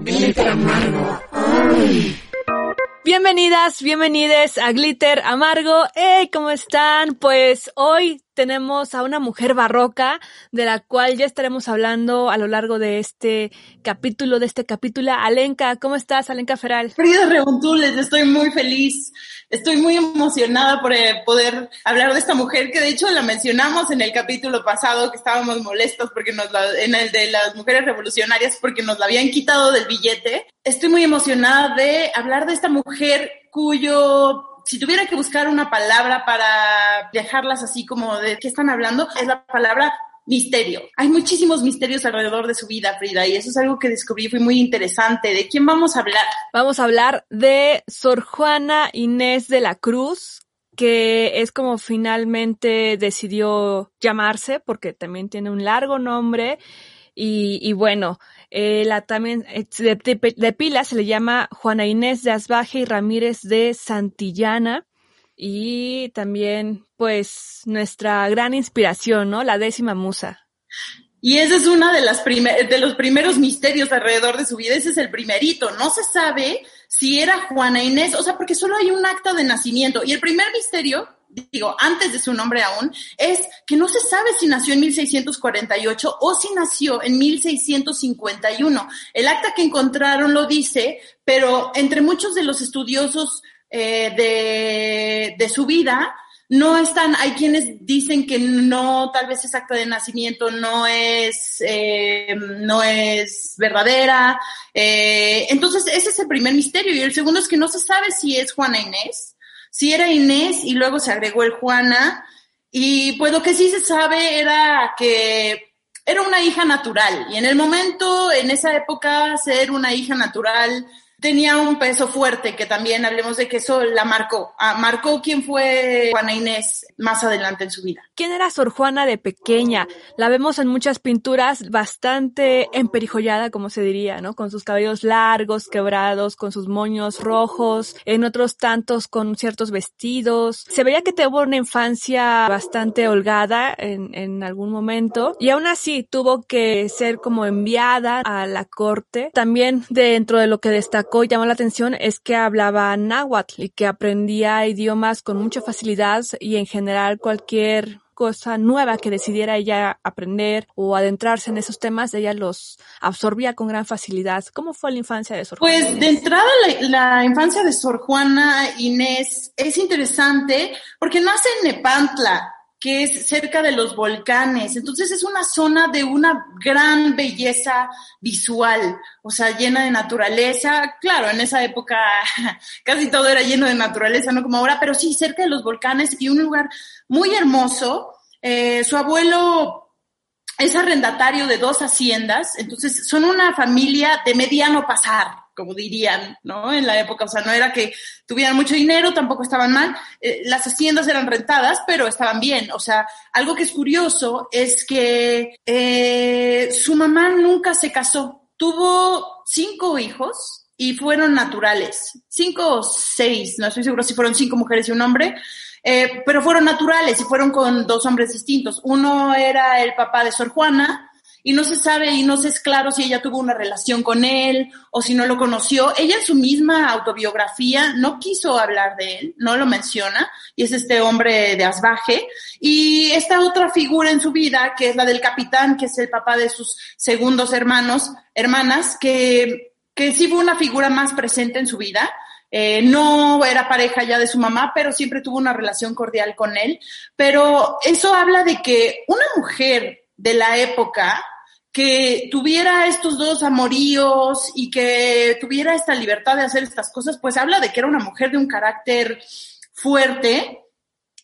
Glitter amargo. Bienvenidas, bienvenides a Glitter Amargo. ¡Hey! ¿Cómo están? Pues hoy tenemos a una mujer barroca de la cual ya estaremos hablando a lo largo de este capítulo, de este capítulo. Alenka, ¿cómo estás, Alenka Feral? Frida Rebontules, estoy muy feliz, estoy muy emocionada por eh, poder hablar de esta mujer que de hecho la mencionamos en el capítulo pasado que estábamos molestos porque nos la, en el de las mujeres revolucionarias porque nos la habían quitado del billete. Estoy muy emocionada de hablar de esta mujer cuyo si tuviera que buscar una palabra para dejarlas así como de qué están hablando, es la palabra misterio. Hay muchísimos misterios alrededor de su vida, Frida, y eso es algo que descubrí, fue muy interesante. ¿De quién vamos a hablar? Vamos a hablar de Sor Juana Inés de la Cruz, que es como finalmente decidió llamarse, porque también tiene un largo nombre. Y, y bueno, eh, la también eh, de, pila se le llama Juana Inés de Asbaje y Ramírez de Santillana. Y también, pues, nuestra gran inspiración, ¿no? La décima musa. Y ese es uno de, las de los primeros misterios alrededor de su vida. Ese es el primerito. No se sabe si era Juana Inés, o sea, porque solo hay un acta de nacimiento. Y el primer misterio digo, antes de su nombre aún, es que no se sabe si nació en 1648 o si nació en 1651. El acta que encontraron lo dice, pero entre muchos de los estudiosos eh, de, su vida, no están, hay quienes dicen que no, tal vez esa acta de nacimiento no es, eh, no es verdadera. Eh, entonces, ese es el primer misterio. Y el segundo es que no se sabe si es Juana Inés, si era Inés y luego se agregó el Juana. Y pues lo que sí se sabe era que era una hija natural. Y en el momento, en esa época, ser una hija natural tenía un peso fuerte, que también hablemos de que eso la marcó. Ah, marcó quién fue Juana Inés más adelante en su vida. ¿Quién era Sor Juana de pequeña? La vemos en muchas pinturas bastante emperijollada, como se diría, ¿no? Con sus cabellos largos, quebrados, con sus moños rojos, en otros tantos con ciertos vestidos. Se veía que tuvo una infancia bastante holgada en, en algún momento y aún así tuvo que ser como enviada a la corte. También dentro de lo que destacó destacó y llamó la atención es que hablaba náhuatl y que aprendía idiomas con mucha facilidad y en general cualquier cosa nueva que decidiera ella aprender o adentrarse en esos temas, ella los absorbía con gran facilidad. ¿Cómo fue la infancia de Sor Juana? Pues de entrada la, la infancia de Sor Juana Inés es interesante porque nace en Nepantla, que es cerca de los volcanes. Entonces es una zona de una gran belleza visual, o sea, llena de naturaleza. Claro, en esa época casi todo era lleno de naturaleza, no como ahora, pero sí cerca de los volcanes y un lugar muy hermoso. Eh, su abuelo es arrendatario de dos haciendas, entonces son una familia de mediano pasar, como dirían, ¿no? En la época, o sea, no era que tuvieran mucho dinero, tampoco estaban mal, eh, las haciendas eran rentadas, pero estaban bien, o sea, algo que es curioso es que eh, su mamá nunca se casó, tuvo cinco hijos y fueron naturales, cinco o seis, no estoy seguro si fueron cinco mujeres y un hombre, eh, pero fueron naturales y fueron con dos hombres distintos. Uno era el papá de Sor Juana, y no se sabe y no se es claro si ella tuvo una relación con él o si no lo conoció. Ella en su misma autobiografía no quiso hablar de él, no lo menciona, y es este hombre de Asbaje. Y esta otra figura en su vida, que es la del capitán, que es el papá de sus segundos hermanos, hermanas, que, que sí fue una figura más presente en su vida. Eh, no era pareja ya de su mamá, pero siempre tuvo una relación cordial con él. Pero eso habla de que una mujer de la época que tuviera estos dos amoríos y que tuviera esta libertad de hacer estas cosas, pues habla de que era una mujer de un carácter fuerte,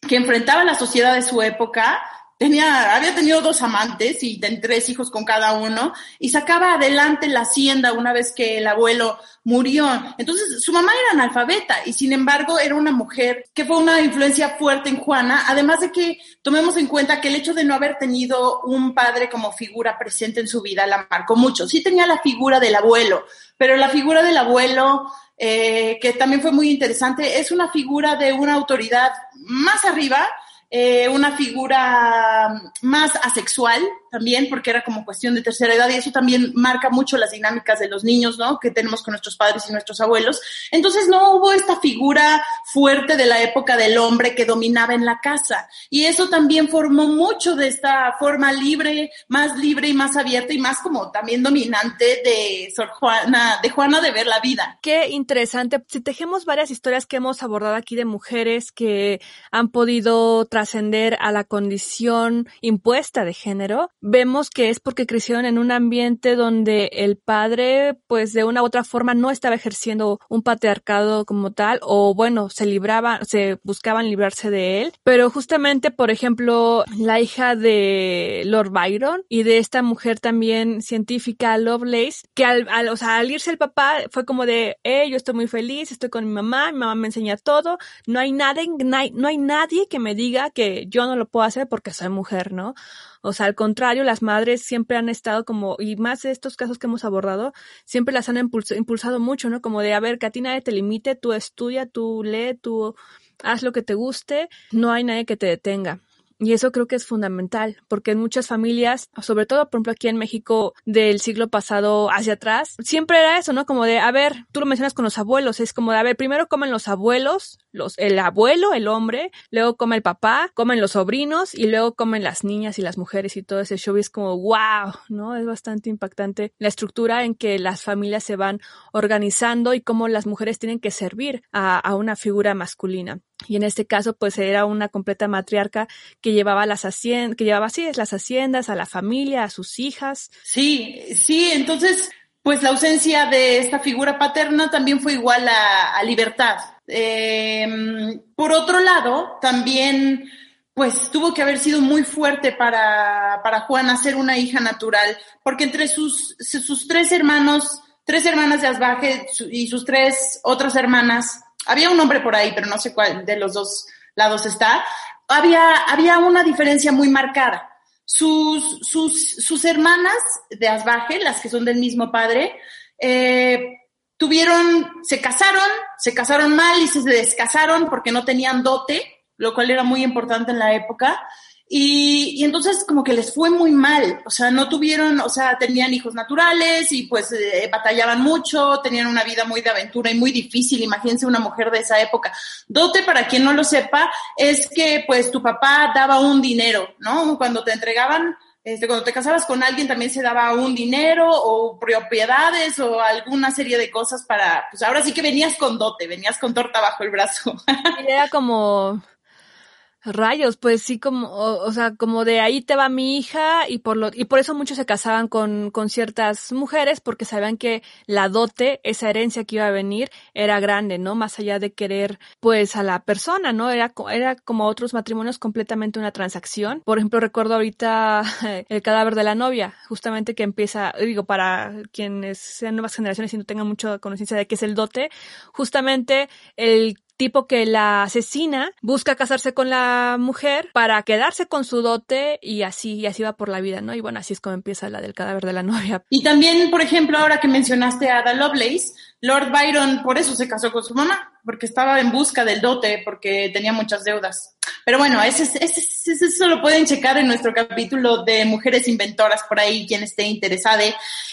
que enfrentaba la sociedad de su época, tenía, había tenido dos amantes y tres hijos con cada uno, y sacaba adelante la hacienda una vez que el abuelo murió. Entonces, su mamá era analfabeta y sin embargo era una mujer que fue una influencia fuerte en Juana, además de que tomemos en cuenta que el hecho de no haber tenido un padre como figura presente en su vida la marcó mucho. Sí tenía la figura del abuelo, pero la figura del abuelo eh, que también fue muy interesante, es una figura de una autoridad más arriba, eh, una figura más asexual también, porque era como cuestión de tercera edad y eso también marca mucho las dinámicas de los niños, ¿no? Que tenemos con nuestros padres y nuestros abuelos. Entonces no hubo esta figura fuerte de la época del hombre que dominaba en la casa. Y eso también formó mucho de esta forma libre, más libre y más abierta y más como también dominante de Sor Juana, de Juana de ver la vida. Qué interesante. Si tejemos varias historias que hemos abordado aquí de mujeres que han podido trascender a la condición impuesta de género, vemos que es porque crecieron en un ambiente donde el padre, pues de una u otra forma, no estaba ejerciendo un patriarcado como tal, o bueno, se libraban, se buscaban librarse de él. Pero justamente, por ejemplo, la hija de Lord Byron y de esta mujer también científica, Lovelace, que al, al, o sea, al irse el papá fue como de, eh, yo estoy muy feliz, estoy con mi mamá, mi mamá me enseña todo, no hay nadie, no hay nadie que me diga que yo no lo puedo hacer porque soy mujer, ¿no? O sea, al contrario, las madres siempre han estado como, y más de estos casos que hemos abordado, siempre las han impulsado mucho, ¿no? Como de, a ver, que a ti nadie te limite, tú estudia, tú lee, tú haz lo que te guste, no hay nadie que te detenga. Y eso creo que es fundamental, porque en muchas familias, sobre todo, por ejemplo, aquí en México del siglo pasado hacia atrás, siempre era eso, ¿no? Como de, a ver, tú lo mencionas con los abuelos, es como de, a ver, primero comen los abuelos, los, el abuelo, el hombre, luego come el papá, comen los sobrinos y luego comen las niñas y las mujeres y todo ese show. Y es como, wow, ¿no? Es bastante impactante la estructura en que las familias se van organizando y cómo las mujeres tienen que servir a, a una figura masculina. Y en este caso, pues era una completa matriarca que llevaba las haciendas, que llevaba así las haciendas, a la familia, a sus hijas. Sí, sí, entonces, pues la ausencia de esta figura paterna también fue igual a, a libertad. Eh, por otro lado, también, pues tuvo que haber sido muy fuerte para, para Juana ser una hija natural, porque entre sus, sus tres hermanos, tres hermanas de Asbaje y sus tres otras hermanas, había un hombre por ahí, pero no sé cuál de los dos lados está, había, había una diferencia muy marcada. Sus, sus, sus hermanas de Asbaje, las que son del mismo padre, eh, tuvieron, se casaron, se casaron mal y se descasaron porque no tenían dote, lo cual era muy importante en la época. Y, entonces como que les fue muy mal, o sea, no tuvieron, o sea, tenían hijos naturales y pues eh, batallaban mucho, tenían una vida muy de aventura y muy difícil, imagínense una mujer de esa época. Dote, para quien no lo sepa, es que pues tu papá daba un dinero, ¿no? Cuando te entregaban, este, cuando te casabas con alguien también se daba un dinero o propiedades o alguna serie de cosas para, pues ahora sí que venías con dote, venías con torta bajo el brazo. Era como Rayos, pues sí, como, o, sea, como de ahí te va mi hija y por lo, y por eso muchos se casaban con, con ciertas mujeres porque sabían que la dote, esa herencia que iba a venir, era grande, ¿no? Más allá de querer, pues, a la persona, ¿no? Era, era como otros matrimonios completamente una transacción. Por ejemplo, recuerdo ahorita el cadáver de la novia, justamente que empieza, digo, para quienes sean nuevas generaciones y no tengan mucha conciencia de qué es el dote, justamente el tipo que la asesina busca casarse con la mujer para quedarse con su dote y así, y así va por la vida, ¿no? Y bueno, así es como empieza la del cadáver de la novia. Y también, por ejemplo, ahora que mencionaste a Ada Lovelace, Lord Byron por eso se casó con su mamá, porque estaba en busca del dote, porque tenía muchas deudas. Pero bueno, ese, ese, eso lo pueden checar en nuestro capítulo de Mujeres Inventoras por ahí, quien esté interesado.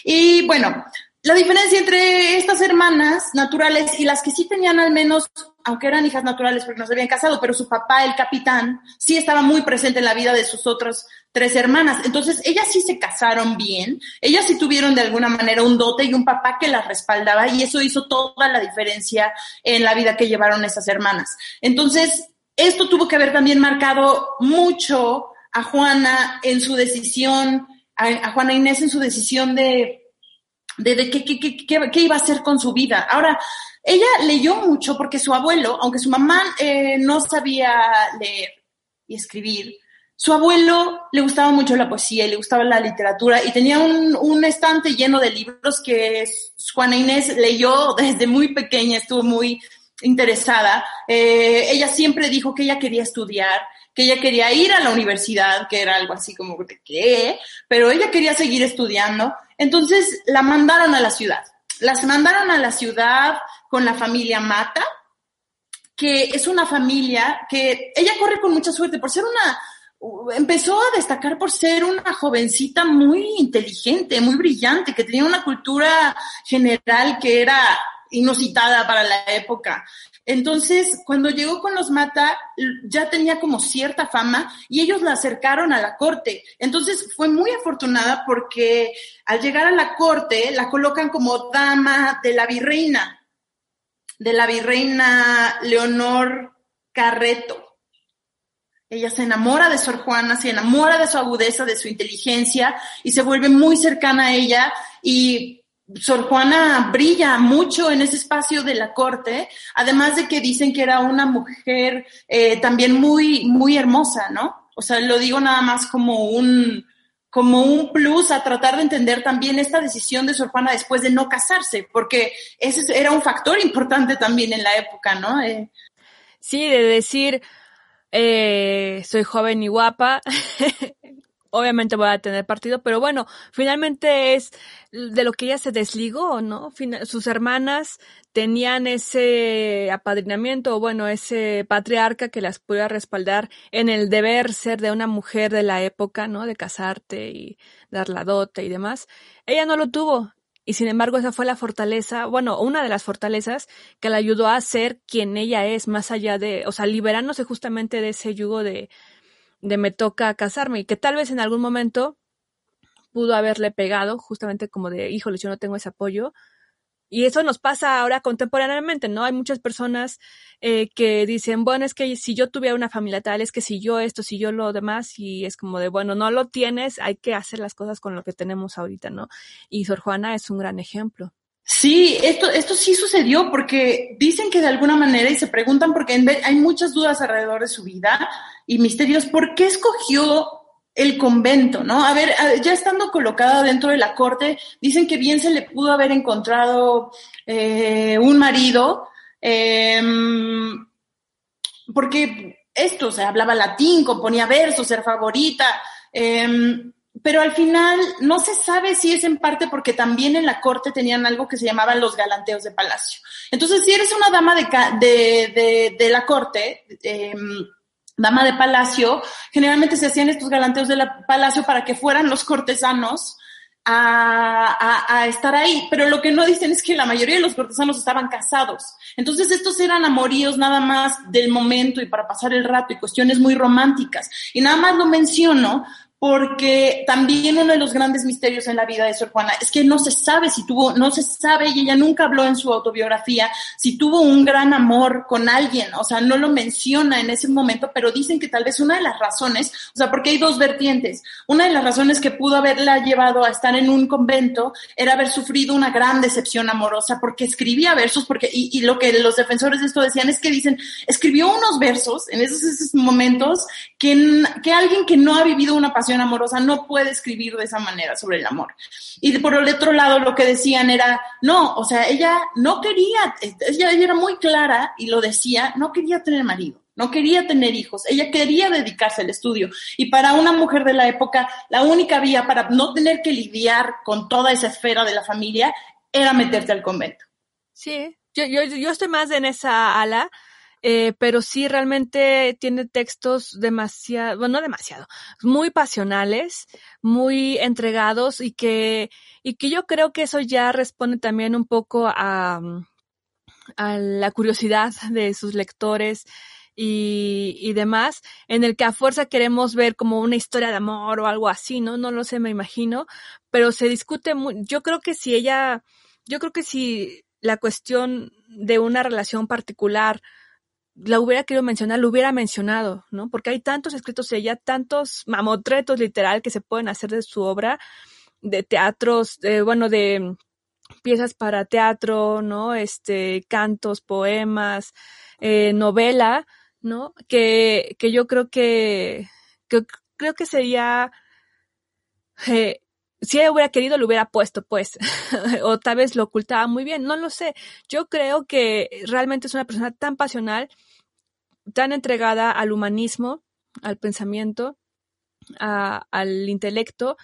Y bueno, la diferencia entre estas hermanas naturales y las que sí tenían al menos, aunque eran hijas naturales porque no se habían casado, pero su papá, el capitán, sí estaba muy presente en la vida de sus otras tres hermanas. Entonces, ellas sí se casaron bien, ellas sí tuvieron de alguna manera un dote y un papá que las respaldaba y eso hizo toda la diferencia en la vida que llevaron esas hermanas. Entonces, esto tuvo que haber también marcado mucho a Juana en su decisión, a, Juana Inés en su decisión de de, de qué, qué, qué, qué, iba a hacer con su vida. Ahora, ella leyó mucho porque su abuelo, aunque su mamá eh, no sabía leer y escribir, su abuelo le gustaba mucho la poesía y le gustaba la literatura y tenía un, estante lleno de libros que Juana Inés leyó desde muy pequeña, estuvo muy interesada. Eh, ella siempre dijo que ella quería estudiar, que ella quería ir a la universidad, que era algo así como de qué, pero ella quería seguir estudiando entonces la mandaron a la ciudad. Las mandaron a la ciudad con la familia Mata, que es una familia que ella corre con mucha suerte por ser una, empezó a destacar por ser una jovencita muy inteligente, muy brillante, que tenía una cultura general que era inusitada para la época. Entonces, cuando llegó con los Mata, ya tenía como cierta fama y ellos la acercaron a la corte. Entonces, fue muy afortunada porque al llegar a la corte, la colocan como dama de la virreina, de la virreina Leonor Carreto. Ella se enamora de Sor Juana, se enamora de su agudeza, de su inteligencia y se vuelve muy cercana a ella y Sor Juana brilla mucho en ese espacio de la corte, además de que dicen que era una mujer eh, también muy, muy hermosa, ¿no? O sea, lo digo nada más como un, como un plus a tratar de entender también esta decisión de Sor Juana después de no casarse, porque ese era un factor importante también en la época, ¿no? Eh, sí, de decir, eh, soy joven y guapa, obviamente voy a tener partido, pero bueno, finalmente es de lo que ella se desligó, ¿no? sus hermanas tenían ese apadrinamiento, o bueno, ese patriarca que las pudiera respaldar en el deber ser de una mujer de la época, ¿no? De casarte y dar la dote y demás. Ella no lo tuvo. Y sin embargo, esa fue la fortaleza, bueno, una de las fortalezas que la ayudó a ser quien ella es, más allá de, o sea, liberándose justamente de ese yugo de, de me toca casarme y que tal vez en algún momento pudo haberle pegado, justamente como de, híjole, yo no tengo ese apoyo. Y eso nos pasa ahora contemporáneamente, ¿no? Hay muchas personas eh, que dicen, bueno, es que si yo tuviera una familia tal, es que si yo esto, si yo lo demás, y es como de, bueno, no lo tienes, hay que hacer las cosas con lo que tenemos ahorita, ¿no? Y Sor Juana es un gran ejemplo. Sí, esto, esto sí sucedió porque dicen que de alguna manera y se preguntan porque hay muchas dudas alrededor de su vida y misterios, ¿por qué escogió el convento, no? A ver, ya estando colocada dentro de la corte, dicen que bien se le pudo haber encontrado eh, un marido, em, porque esto, o sea, hablaba latín, componía versos, era favorita, eh, pero al final no se sabe si es en parte porque también en la corte tenían algo que se llamaban los galanteos de palacio. Entonces, si eres una dama de, de, de, la corte, em, dama de palacio, generalmente se hacían estos galanteos de la palacio para que fueran los cortesanos a, a, estar ahí, pero lo que no dicen es que la mayoría de los cortesanos estaban casados. Entonces estos eran amoríos nada más del momento y para pasar el rato y cuestiones muy románticas. Y nada más lo menciono porque también uno de los grandes misterios en la vida de Sor Juana es que no se sabe si tuvo, no se sabe, y ella nunca habló en su autobiografía, si tuvo un gran amor con alguien, o sea, no lo menciona en ese momento, pero dicen que tal vez una de las razones, o sea, porque hay dos vertientes, una de las razones que pudo haberla llevado a estar en un convento era haber sufrido una gran decepción amorosa, porque escribía versos, porque, y, lo que los defensores de esto decían es que dicen, escribió unos versos en esos, esos momentos que, que alguien que no ha vivido una pasión amorosa no puede escribir de esa manera sobre el amor. Y por el otro lado lo que decían era, no, o sea, ella no quería, ella, era muy clara y lo decía, no quería tener marido. No quería tener hijos, ella quería dedicarse al estudio. Y para una mujer de la época, la única vía para no tener que lidiar con toda esa esfera de la familia era meterte al convento. Sí, yo, yo, yo estoy más en esa ala eh, pero sí realmente tiene textos demasiado, bueno, no demasiado, muy pasionales, muy entregados y que, y que yo creo que eso ya responde también un poco a, a la curiosidad de sus lectores y, y demás, en el que a fuerza queremos ver como una historia de amor o algo así, ¿no? No lo sé, me imagino, pero se discute muy, yo creo que si ella, yo creo que si la cuestión de una relación particular la hubiera querido mencionar, lo hubiera mencionado, ¿no? Porque hay tantos escritos de ella, tantos mamotretos literal que se pueden hacer de su obra, de teatros, bueno, de piezas para teatro, ¿no? Este, cantos, poemas, eh, novela, ¿no? Que, que yo creo que, que creo que sería, eh, si ella hubiera querido lo hubiera puesto, pues, o tal vez lo ocultaba muy bien, no lo sé. Yo creo que realmente es una persona tan pasional, tan entregada al humanismo, al pensamiento, al intelecto,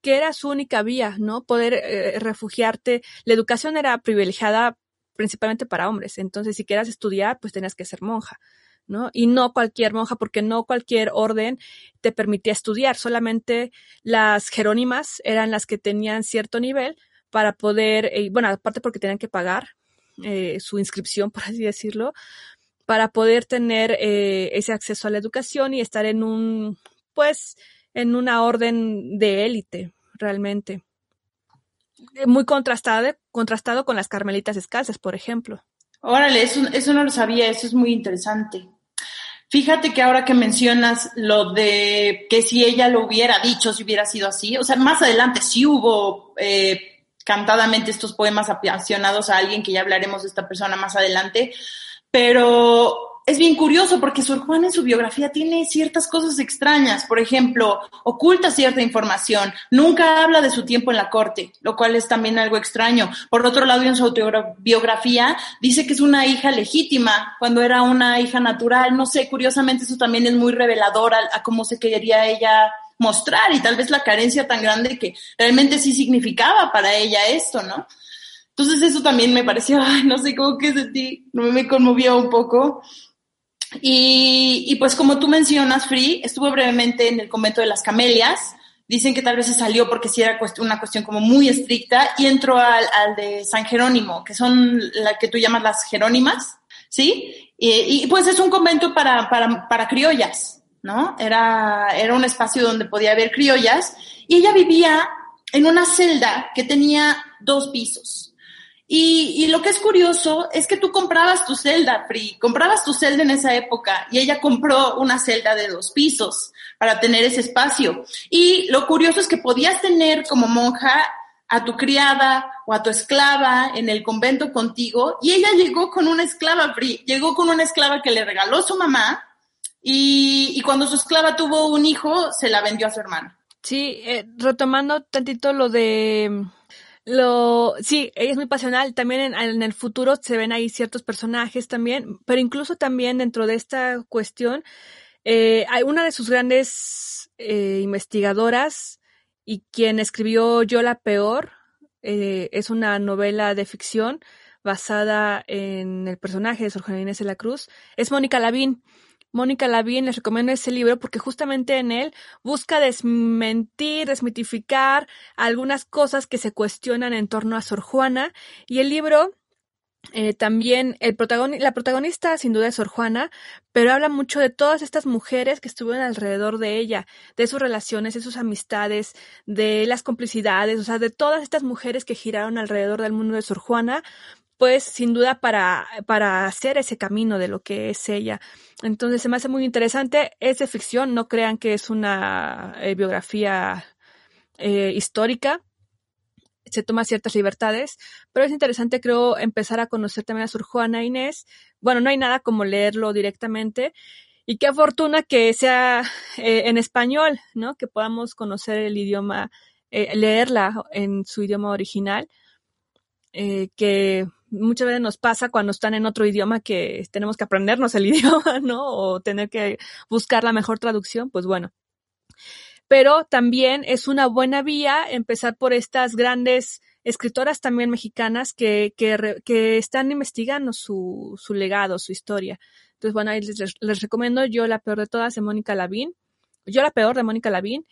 que era su única vía, ¿no? Poder eh, refugiarte. La educación era privilegiada principalmente para hombres, entonces si querías estudiar, pues tenías que ser monja. ¿No? Y no cualquier monja, porque no cualquier orden te permitía estudiar, solamente las jerónimas eran las que tenían cierto nivel para poder, eh, bueno, aparte porque tenían que pagar eh, su inscripción, por así decirlo, para poder tener eh, ese acceso a la educación y estar en un, pues, en una orden de élite, realmente. Muy contrastado, contrastado con las carmelitas descalzas, por ejemplo. Órale, eso, eso no lo sabía, eso es muy interesante. Fíjate que ahora que mencionas lo de que si ella lo hubiera dicho, si hubiera sido así, o sea, más adelante sí hubo eh, cantadamente estos poemas apasionados a alguien, que ya hablaremos de esta persona más adelante, pero es bien curioso porque Sor Juana en su biografía tiene ciertas cosas extrañas. Por ejemplo, oculta cierta información. Nunca habla de su tiempo en la corte, lo cual es también algo extraño. Por otro lado, en su autobiografía dice que es una hija legítima cuando era una hija natural. No sé, curiosamente eso también es muy revelador a, cómo se quería ella mostrar y tal vez la carencia tan grande que realmente sí significaba para ella esto, ¿no? Entonces eso también me pareció, no sé cómo que sentí, me conmovió un poco. Y, y, pues como tú mencionas, Free, estuvo brevemente en el convento de las camelias. Dicen que tal vez se salió porque sí era una cuestión como muy estricta y entró al, al de San Jerónimo, que son la que tú llamas las Jerónimas, ¿sí? Y, pues es un convento para, para, para criollas, ¿no? Era, era un espacio donde podía haber criollas y ella vivía en una celda que tenía dos pisos. Y, lo que es curioso es que tú comprabas tu celda, Pri, comprabas tu celda en esa época y ella compró una celda de dos pisos para tener ese espacio. Y lo curioso es que podías tener como monja a tu criada o a tu esclava en el convento contigo y ella llegó con una esclava, Pri, llegó con una esclava que le regaló su mamá y, y cuando su esclava tuvo un hijo se la vendió a su hermano. Sí, eh, retomando tantito lo de lo, sí, ella es muy pasional. También en, el futuro se ven ahí ciertos personajes también, pero incluso también dentro de esta cuestión, eh, hay una de sus grandes eh, investigadoras y quien escribió Yo la Peor, eh, es una novela de ficción basada en el personaje de Sor Juana Inés de la Cruz, es Mónica Lavín. Mónica Lavín les recomiendo ese libro porque justamente en él busca desmentir, desmitificar algunas cosas que se cuestionan en torno a Sor Juana. Y el libro eh, también el la protagonista sin duda es Sor Juana, pero habla mucho de todas estas mujeres que estuvieron alrededor de ella, de sus relaciones, de sus amistades, de las complicidades, o sea, de todas estas mujeres que giraron alrededor del mundo de Sor Juana, pues sin duda para, para hacer ese camino de lo que es ella. Entonces se me hace muy interesante. Es de ficción, no crean que es una eh, biografía eh, histórica. Se toma ciertas libertades, pero es interesante, creo, empezar a conocer también a Sor Juana Inés. Bueno, no hay nada como leerlo directamente. Y qué fortuna que sea eh, en español, ¿no? Que podamos conocer el idioma, leerla en su idioma original. que muchas veces nos pasa cuando están en otro idioma que tenemos que aprendernos el idioma, ¿no? O tener que buscar la mejor traducción, pues bueno. Pero también es una buena vía empezar por estas grandes escritoras también mexicanas que, que, están investigando su, su legado, su historia. Entonces, bueno, ahí les, les, recomiendo Yo la peor de todas de Mónica Lavín. Yo la peor de Mónica Lavín.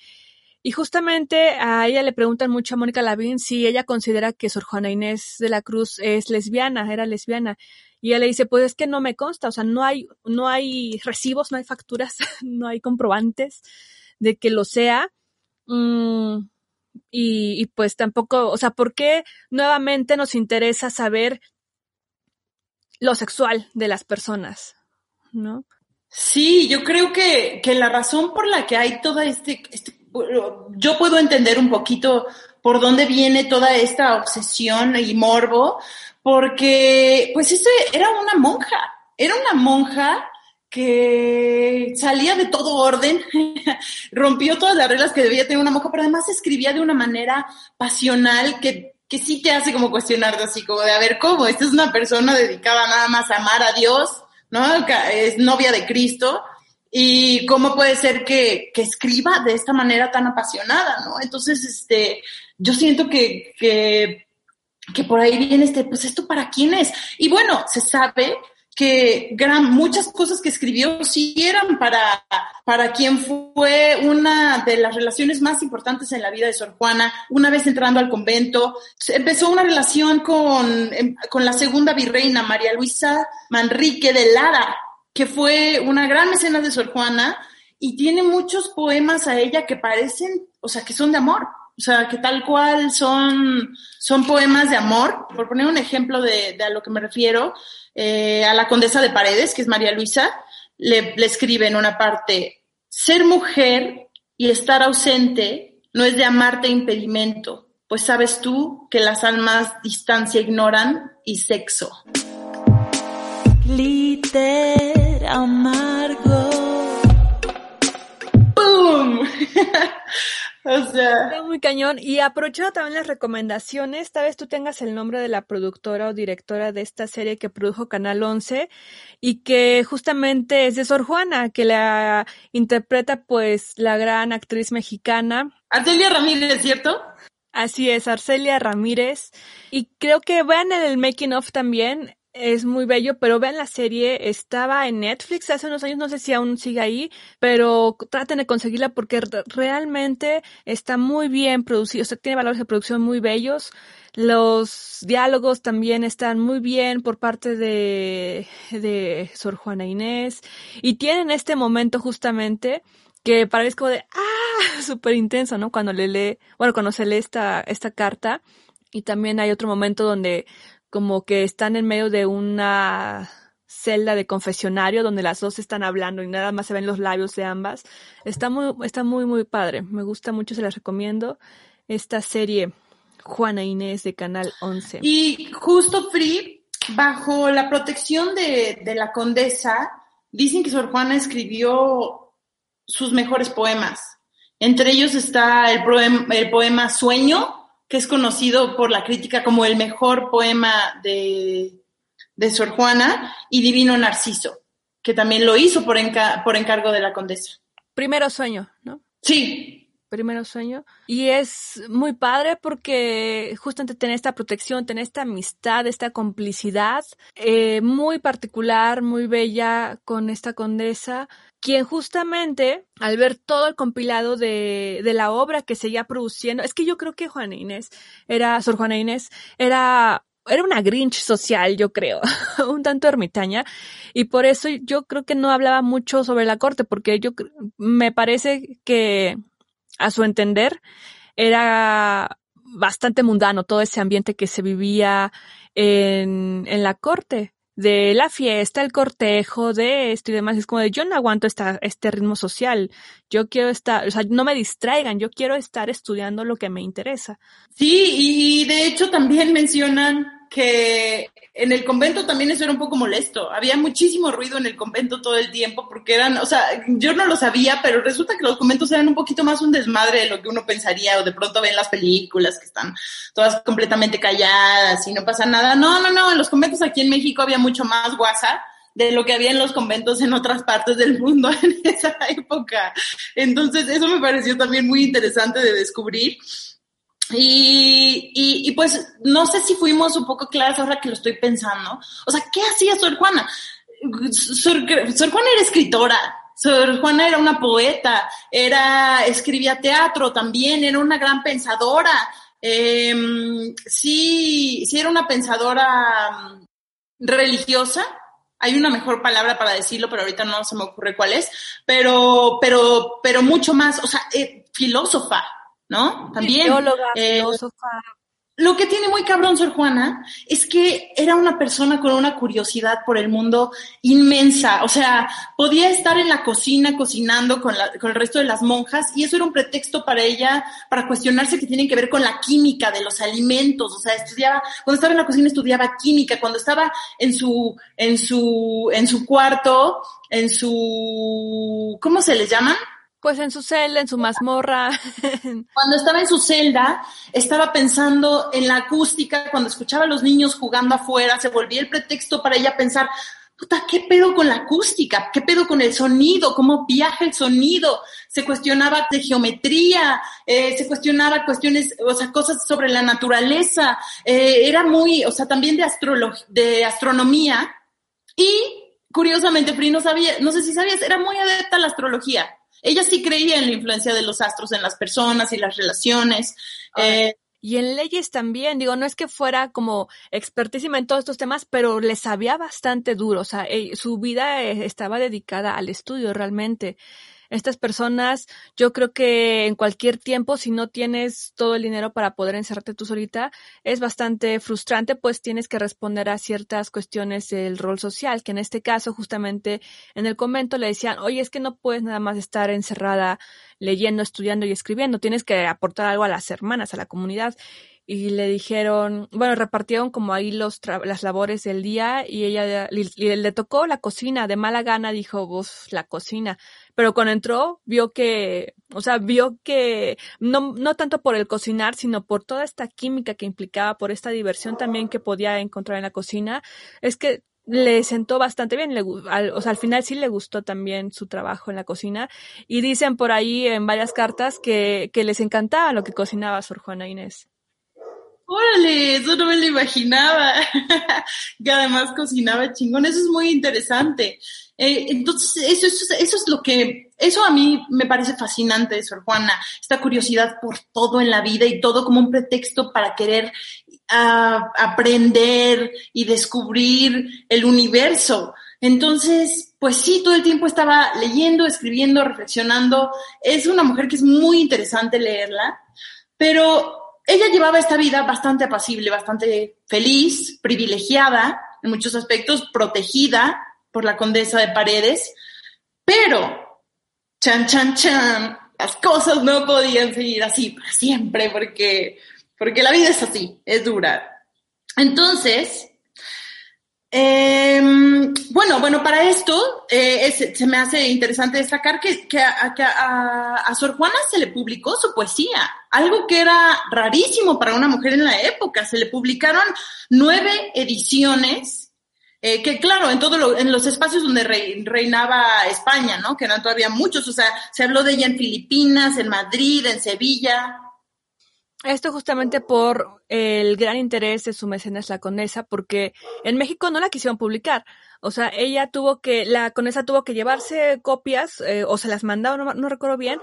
Y justamente a ella le preguntan mucho a Mónica Lavín si ella considera que Sor Juana Inés de la Cruz es lesbiana, era lesbiana. Y ella le dice, pues es que no me consta, o sea, no hay, no hay recibos, no hay facturas, no hay comprobantes de que lo sea. Mm, y, y pues tampoco, o sea, ¿por qué nuevamente nos interesa saber lo sexual de las personas? ¿No? Sí, yo creo que, que la razón por la que hay todo este, este yo puedo entender un poquito por dónde viene toda esta obsesión y morbo, porque pues ese era una monja, era una monja que salía de todo orden, rompió todas las reglas que debía tener una monja, pero además escribía de una manera pasional que, que sí te hace como cuestionarte así, como de ver cómo, esta es una persona dedicada nada más a amar a Dios, ¿no? Es novia de Cristo, y cómo puede ser que, que, escriba de esta manera tan apasionada, ¿no? Entonces, este, yo siento que, que, por ahí viene este, pues esto para quién es. Y bueno, se sabe que gran, muchas cosas que escribió sí eran para, para quien fue una de las relaciones más importantes en la vida de Sor Juana, una vez entrando al convento. Empezó una relación con, em, con la segunda virreina, María Luisa Manrique de Lara, que fue una gran mecenas de Sor Juana y tiene muchos poemas a ella que parecen, o sea, que son de amor. O sea, que tal cual son, son poemas de amor. Por poner un ejemplo de, de a lo que me refiero, eh, a la condesa de Paredes, que es María Luisa, le, le escribe en una parte, ser mujer y estar ausente no es de amarte impedimento, pues sabes tú que las almas distancia ignoran y sexo. Amargo. ¡Boom! o sea, Está muy cañón. Y aprovechando también las recomendaciones, tal vez tú tengas el nombre de la productora o directora de esta serie que produjo Canal 11 y que justamente es de Sor Juana, que la interpreta pues la gran actriz mexicana. Arcelia Ramírez, ¿cierto? Así es, Arcelia Ramírez. Y creo que vean el making of también. Es muy bello, pero vean la serie, estaba en Netflix hace unos años, no sé si aún sigue ahí, pero traten de conseguirla porque re- realmente está muy bien producido, o sea, tiene valores de producción muy bellos. Los diálogos también están muy bien por parte de, de Sor Juana Inés y tienen este momento justamente que parece como de, ah, súper intenso, ¿no? Cuando le lee, bueno, cuando se lee esta, esta carta y también hay otro momento donde como que están en medio de una celda de confesionario donde las dos están hablando y nada más se ven los labios de ambas. Está muy, está muy, muy padre. Me gusta mucho, se las recomiendo. Esta serie Juana Inés de Canal 11. Y justo Free, bajo la protección de, de la condesa, dicen que Sor Juana escribió sus mejores poemas. Entre ellos está el el poema Sueño, que es conocido por la crítica como el mejor poema de, de Sor Juana, y Divino Narciso, que también lo hizo por, enca- por encargo de la condesa. Primero sueño, ¿no? Sí, primero sueño. Y es muy padre porque justamente tener esta protección, tener esta amistad, esta complicidad eh, muy particular, muy bella con esta condesa, quien justamente al ver todo el compilado de, de la obra que seguía produciendo, es que yo creo que Juana Inés era, Sor Juana Inés, era era una Grinch social, yo creo, un tanto ermitaña, y por eso yo creo que no hablaba mucho sobre la corte, porque yo me parece que a su entender, era bastante mundano todo ese ambiente que se vivía en, en la corte, de la fiesta, el cortejo, de esto y demás. Es como de, yo no aguanto esta, este ritmo social. Yo quiero estar, o sea, no me distraigan, yo quiero estar estudiando lo que me interesa. Sí, y de hecho también mencionan que en el convento también eso era un poco molesto. Había muchísimo ruido en el convento todo el tiempo porque eran, o sea, yo no lo sabía, pero resulta que los conventos eran un poquito más un desmadre de lo que uno pensaría o de pronto ven las películas que están todas completamente calladas y no pasa nada. No, no, no, en los conventos aquí en México había mucho más guasa de lo que había en los conventos en otras partes del mundo en esa época. Entonces, eso me pareció también muy interesante de descubrir. Y, y, y, pues no sé si fuimos un poco claras ahora que lo estoy pensando. O sea, ¿qué hacía Sor Juana? Sor, Juana era escritora, Sor Juana era una poeta, era, escribía teatro también, era una gran pensadora. Eh, sí, sí era una pensadora religiosa, hay una mejor palabra para decirlo, pero ahorita no se me ocurre cuál es, pero, pero, pero mucho más, o sea, eh, filósofa, ¿no? También. Eh, filósofa. Lo que tiene muy cabrón Sor Juana es que era una persona con una curiosidad por el mundo inmensa. O sea, podía estar en la cocina cocinando con, la, con el resto de las monjas y eso era un pretexto para ella para cuestionarse que tienen que ver con la química de los alimentos. O sea, estudiaba, cuando estaba en la cocina estudiaba química, cuando estaba en su, en su, en su cuarto, en su, ¿cómo se les llaman? Pues en su celda, en su mazmorra. Cuando estaba en su celda, estaba pensando en la acústica, cuando escuchaba a los niños jugando afuera, se volvía el pretexto para ella pensar, puta, ¿qué pedo con la acústica? ¿Qué pedo con el sonido? ¿Cómo viaja el sonido? Se cuestionaba de geometría, eh, se cuestionaba cuestiones, o sea, cosas sobre la naturaleza. Eh, era muy, o sea, también de, de astronomía Y curiosamente, Free no sabía, no sé si sabías, era muy adepta a la astrología. Ella sí creía en la influencia de los astros en las personas y las relaciones. Eh, y en leyes también, digo, no es que fuera como expertísima en todos estos temas, pero le sabía bastante duro, o sea, su vida eh, estaba dedicada al estudio realmente estas personas, yo creo que en cualquier tiempo, si no tienes todo el dinero para poder encerrarte tú solita, es bastante frustrante, pues tienes que responder a ciertas cuestiones del rol social, que en este caso, justamente en el convento le decían, oye, es que no puedes nada más estar encerrada leyendo, estudiando y escribiendo, tienes que aportar algo a las hermanas, a la comunidad y le dijeron, bueno, repartieron como ahí los las labores del día y ella le, tocó la cocina, de mala gana dijo, uff, la cocina. Pero cuando entró, vio que, o sea, vio que no, no tanto por el cocinar, sino por toda esta química que implicaba, por esta diversión también que podía encontrar en la cocina, es que le sentó bastante bien, le, al, o sea, al final sí le gustó también su trabajo en la cocina y dicen por ahí en varias cartas que, que les encantaba lo que cocinaba Sor Juana Inés. Órale, eso no me lo imaginaba. que además cocinaba chingón. Eso es muy interesante. Eh, entonces, eso, es lo que, eso a mí me parece fascinante de Sor Juana, esta curiosidad por todo en la vida y todo como un pretexto para querer uh, aprender y descubrir el universo. Entonces, pues sí, todo el tiempo estaba leyendo, escribiendo, reflexionando. Es una mujer que es muy interesante leerla, pero ella llevaba esta vida bastante apacible, bastante feliz, privilegiada en muchos aspectos, protegida por la condesa de Paredes, pero, chan, chan, chan, las cosas no podían seguir así para siempre porque, porque la vida es así, es dura. Entonces, Em, bueno, bueno, para esto eh, se me hace interesante destacar que, a, Sor Juana se le publicó su poesía, algo que era rarísimo para una mujer en la época. Se le publicaron nueve ediciones, eh, que claro, en todo en los espacios donde reinaba España, ¿no? Que eran todavía muchos, o sea, se habló de ella en Filipinas, en Madrid, en Sevilla, esto justamente por el gran interés de su mecenas la condesa, porque en México no la quisieron publicar. O sea, ella tuvo que, la condesa tuvo que llevarse copias, eh, o se las mandaron, no, recuerdo bien.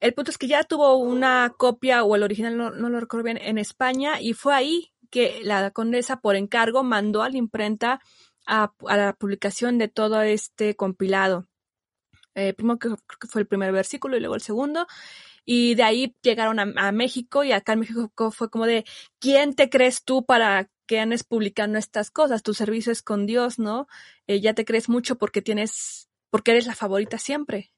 El punto es que ya tuvo una copia, o el original no, lo recuerdo bien, en España, y fue ahí que la condesa, por encargo, mandó a la imprenta a, la publicación de todo este compilado. Eh, primero que, que fue el primer versículo y luego el segundo y de ahí llegaron a, México y acá en México fue como de, ¿quién te crees tú para que andes publicando estas cosas? Tu servicio es con Dios, ¿no? Eh, ya te crees mucho porque tienes, porque eres la favorita siempre.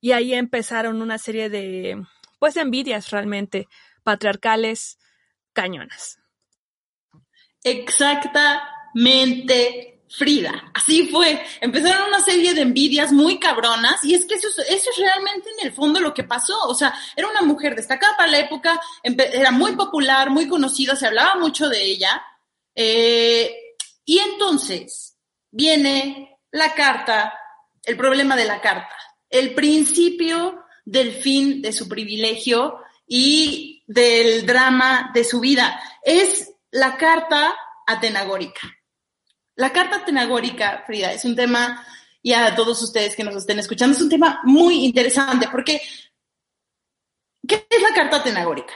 Y ahí empezaron una serie de, pues, envidias realmente patriarcales cañonas. Exactamente Frida. Así fue. Empezaron una serie de envidias muy cabronas y es que eso, es realmente en el fondo lo que pasó. O sea, era una mujer destacada para la época, era muy popular, muy conocida, se hablaba mucho de ella. Eh, y entonces viene la carta, el problema de la carta, el principio del fin de su privilegio y del drama de su vida. Es la carta atenagórica. La carta tenagórica, Frida, es un tema, y a todos ustedes que nos estén escuchando, es un tema muy interesante porque, ¿qué es la carta tenagórica?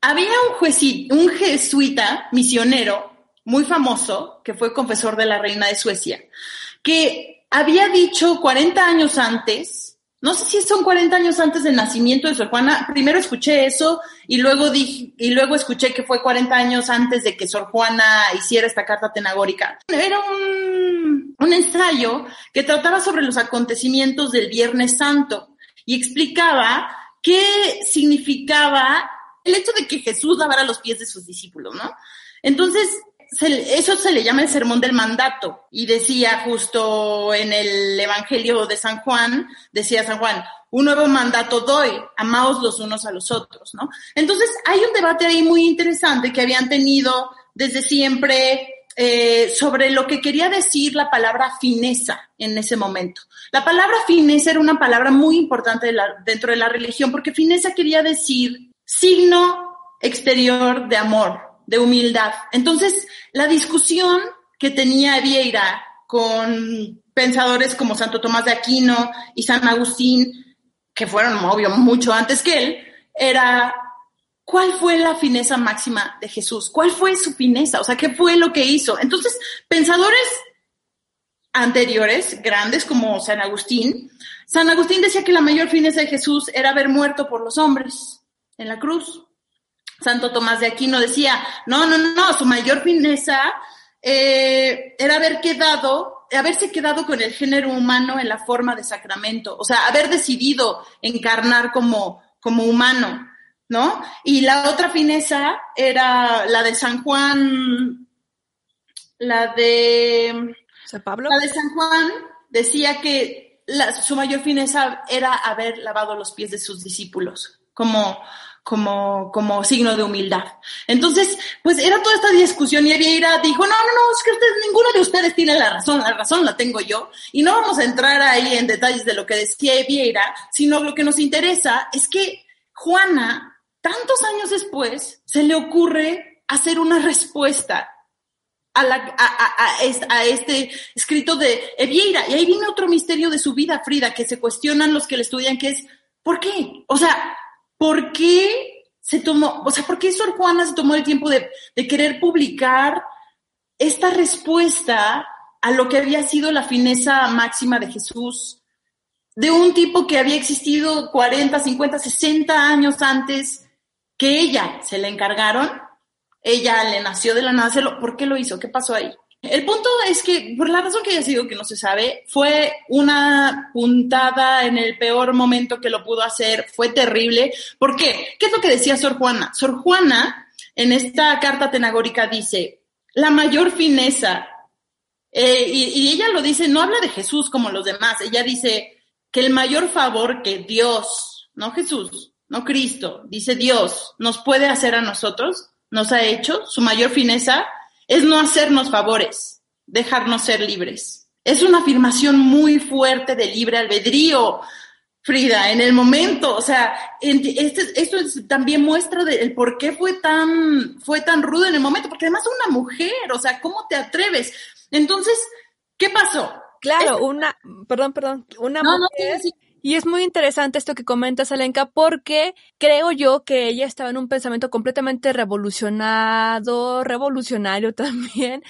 Había un, un jesuita misionero muy famoso, que fue confesor de la reina de Suecia, que había dicho 40 años antes no sé si son 40 años antes del nacimiento de Sor Juana. Primero escuché eso y luego dije, y luego escuché que fue 40 años antes de que Sor Juana hiciera esta carta tenagórica. Era un, un ensayo que trataba sobre los acontecimientos del Viernes Santo y explicaba qué significaba el hecho de que Jesús lavara los pies de sus discípulos, ¿no? Entonces, eso se le llama el sermón del mandato. Y decía justo en el Evangelio de San Juan, decía San Juan, un nuevo mandato doy, amaos los unos a los otros, ¿no? Entonces hay un debate ahí muy interesante que habían tenido desde siempre eh, sobre lo que quería decir la palabra fineza en ese momento. La palabra fineza era una palabra muy importante dentro de la religión porque fineza quería decir signo exterior de amor, de humildad. Entonces, la discusión que tenía Vieira con pensadores como Santo Tomás de Aquino y San Agustín, que fueron, obvio, mucho antes que él, era ¿cuál fue la fineza máxima de Jesús? ¿Cuál fue su fineza? O sea, ¿qué fue lo que hizo? Entonces, pensadores anteriores, grandes como San Agustín, San Agustín decía que la mayor fineza de Jesús era haber muerto por los hombres en la cruz. Santo Tomás de Aquino decía, no, no, no, su mayor fineza eh, era haber quedado, haberse quedado con el género humano en la forma de sacramento, o sea, haber decidido encarnar como, como humano. ¿no? Y la otra fineza era la de San Juan, la de... San Pablo. La de San Juan decía que su mayor fineza era haber lavado los pies de sus discípulos, como, como, como signo de humildad. Entonces, pues era toda esta discusión y Vieira dijo, no, no, no, es que ustedes, ninguno de ustedes tiene la razón, la razón la tengo yo. Y no vamos a entrar ahí en detalles de lo que decía Vieira, sino lo que nos interesa es que Juana tantos años después se le ocurre hacer una respuesta a, la, a, este escrito de Evieira. Y ahí viene otro misterio de su vida, Frida, que se cuestionan los que le estudian, que es, ¿por qué? O sea, ¿por qué se tomó, o sea, por qué Sor Juana se tomó el tiempo de, querer publicar esta respuesta a lo que había sido la fineza máxima de Jesús, de un tipo que había existido 40, 50, 60 años antes que ella se le encargaron, ella le nació de la nada. ¿Por qué lo hizo? ¿Qué pasó ahí? El punto es que, por la razón que haya sido que no se sabe, fue una puntada en el peor momento que lo pudo hacer, fue terrible. ¿Por qué? ¿Qué es lo que decía Sor Juana? Sor Juana, en esta carta tenagórica, dice, la mayor fineza, eh, y, y ella lo dice, no habla de Jesús como los demás, ella dice que el mayor favor que Dios, no Jesús, no Cristo, dice Dios, nos puede hacer a nosotros, nos ha hecho, su mayor fineza es no hacernos favores, dejarnos ser libres. Es una afirmación muy fuerte de libre albedrío, Frida, en el momento, o sea, este, esto también muestra el por qué fue tan, fue tan rudo en el momento, porque además es una mujer, o sea, ¿cómo te atreves? Entonces, ¿qué pasó? Claro, una, perdón, perdón, una mujer y es muy interesante esto que comentas, Alenka, porque creo yo que ella estaba en un pensamiento completamente revolucionado, revolucionario también,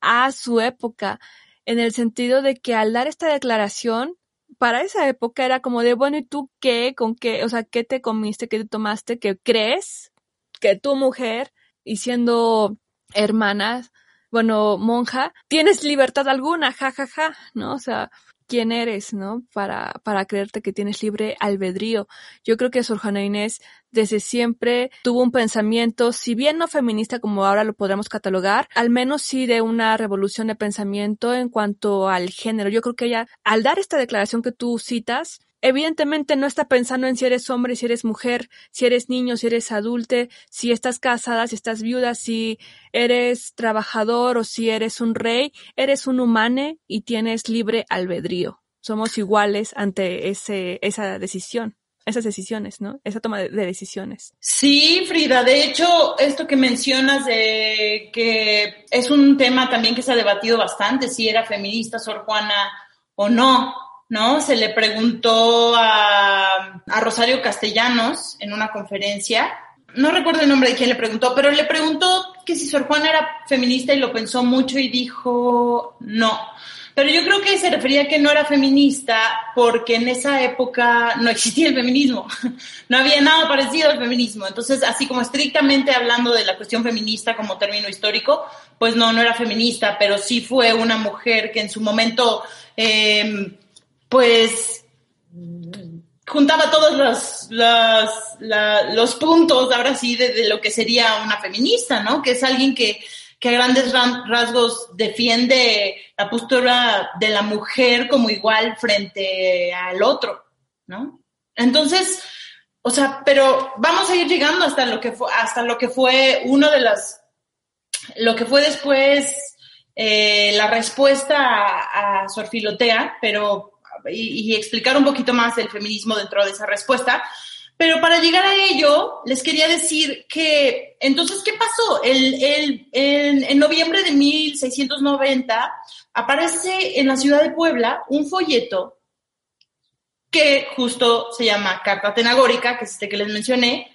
a su época, en el sentido de que al dar esta declaración, para esa época era como de, bueno, ¿y tú qué? ¿Con qué? O sea, ¿qué te comiste? ¿Qué te tomaste? ¿Qué crees que tu mujer, y siendo hermanas, bueno, monja, tienes libertad alguna, ja, ja, ja, ¿no? O sea, quién eres, ¿no? Para, para creerte que tienes libre albedrío. Yo creo que Sor Juana Inés desde siempre tuvo un pensamiento, si bien no feminista como ahora lo podremos catalogar, al menos sí de una revolución de pensamiento en cuanto al género. Yo creo que ella, al dar esta declaración que tú citas, evidentemente no está pensando en si eres hombre, si eres mujer, si eres niño, si eres adulte, si estás casada, si estás viuda, si eres trabajador o si eres un rey, eres un humane y tienes libre albedrío. Somos iguales ante ese, esa decisión esas decisiones, ¿no? Esa toma de, decisiones. Sí, Frida, de hecho, esto que mencionas de que es un tema también que se ha debatido bastante, si era feminista Sor Juana o no. ¿No? Se le preguntó a, Rosario Castellanos en una conferencia, no recuerdo el nombre de quién le preguntó, pero le preguntó que si Sor Juana era feminista y lo pensó mucho y dijo no. Pero yo creo que se refería a que no era feminista porque en esa época no existía el feminismo, no había nada parecido al feminismo. Entonces, así como estrictamente hablando de la cuestión feminista como término histórico, pues no, no era feminista, pero sí fue una mujer que en su momento eh, pues juntaba todos los, los, los puntos, ahora sí, de, lo que sería una feminista, ¿no? Que es alguien que, que a grandes rasgos defiende la postura de la mujer como igual frente al otro, ¿no? Entonces, o sea, pero vamos a ir llegando hasta lo que fue, hasta lo que fue uno de las, lo que fue después eh, la respuesta a, a Sor pero y, explicar un poquito más el feminismo dentro de esa respuesta. Pero para llegar a ello, les quería decir que, entonces, ¿qué pasó? El, el, en, en noviembre de 1690 aparece en la ciudad de Puebla un folleto que justo se llama Carta Atenagórica, que es este que les mencioné.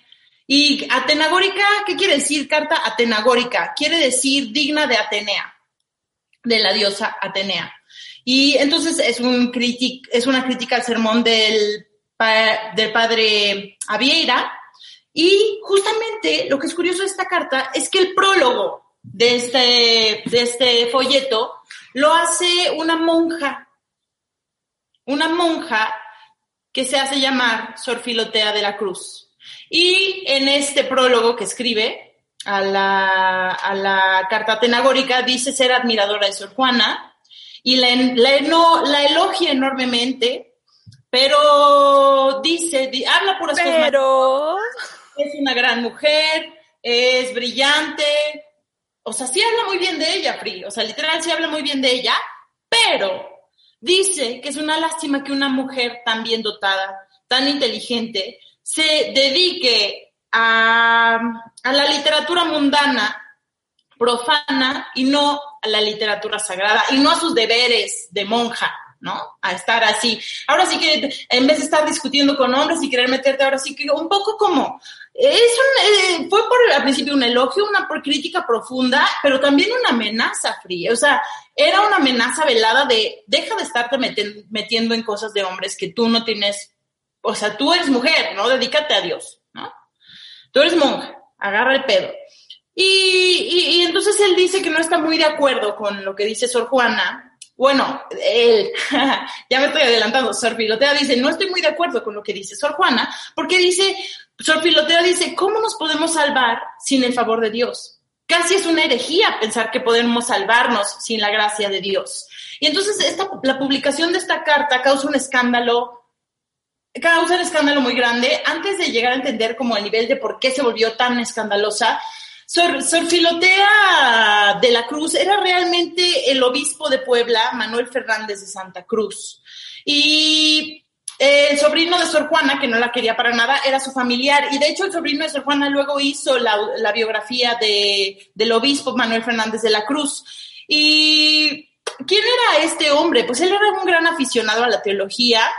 Y Atenagórica, ¿qué quiere decir carta Atenagórica? Quiere decir digna de Atenea, de la diosa Atenea. Y entonces es, un es una crítica al sermón del, del padre Avieira. Y justamente lo que es curioso de esta carta es que el prólogo de este, de este folleto lo hace una monja. Una monja que se hace llamar Sor Filotea de la Cruz. Y en este prólogo que escribe a la, a la carta tenagórica dice ser admiradora de Sor Juana y la, la, elogia enormemente, pero dice, habla puras pero... Es una gran mujer, es brillante, o sea, sí habla muy bien de ella, Pri, o sea, literal sí habla muy bien de ella, pero Dice que es una lástima que una mujer tan bien dotada, tan inteligente, se dedique a, la literatura mundana, profana, y no a la literatura sagrada, y no a sus deberes de monja, ¿no? A estar así. Ahora sí que en vez de estar discutiendo con hombres y querer meterte, ahora sí que un poco como es eh, fue por al principio un elogio, una crítica profunda, pero también una amenaza fría. O sea, era una amenaza velada de deja de estarte metiendo en cosas de hombres que tú no tienes. O sea, tú eres mujer, ¿no? Dedícate a Dios, ¿no? Tú eres monja, agarra el pedo. Y, y, entonces él dice que no está muy de acuerdo con lo que dice Sor Juana. Bueno, él, ya me estoy adelantando, Sor Filotea dice, no estoy muy de acuerdo con lo que dice Sor Juana, porque dice, Sor Filotea dice, ¿cómo nos podemos salvar sin el favor de Dios? Casi es una herejía pensar que podemos salvarnos sin la gracia de Dios. Y entonces esta, la publicación de esta carta causa un escándalo, causa un escándalo muy grande. Antes de llegar a entender como el nivel de por qué se volvió tan escandalosa, Sor, Filotea de la Cruz era realmente el obispo de Puebla, Manuel Fernández de Santa Cruz. Y el sobrino de Sor Juana, que no la quería para nada, era su familiar. Y de hecho, el sobrino de Sor Juana luego hizo la, biografía de, del obispo Manuel Fernández de la Cruz. Y ¿quién era este hombre? Pues él era un gran aficionado a la teología.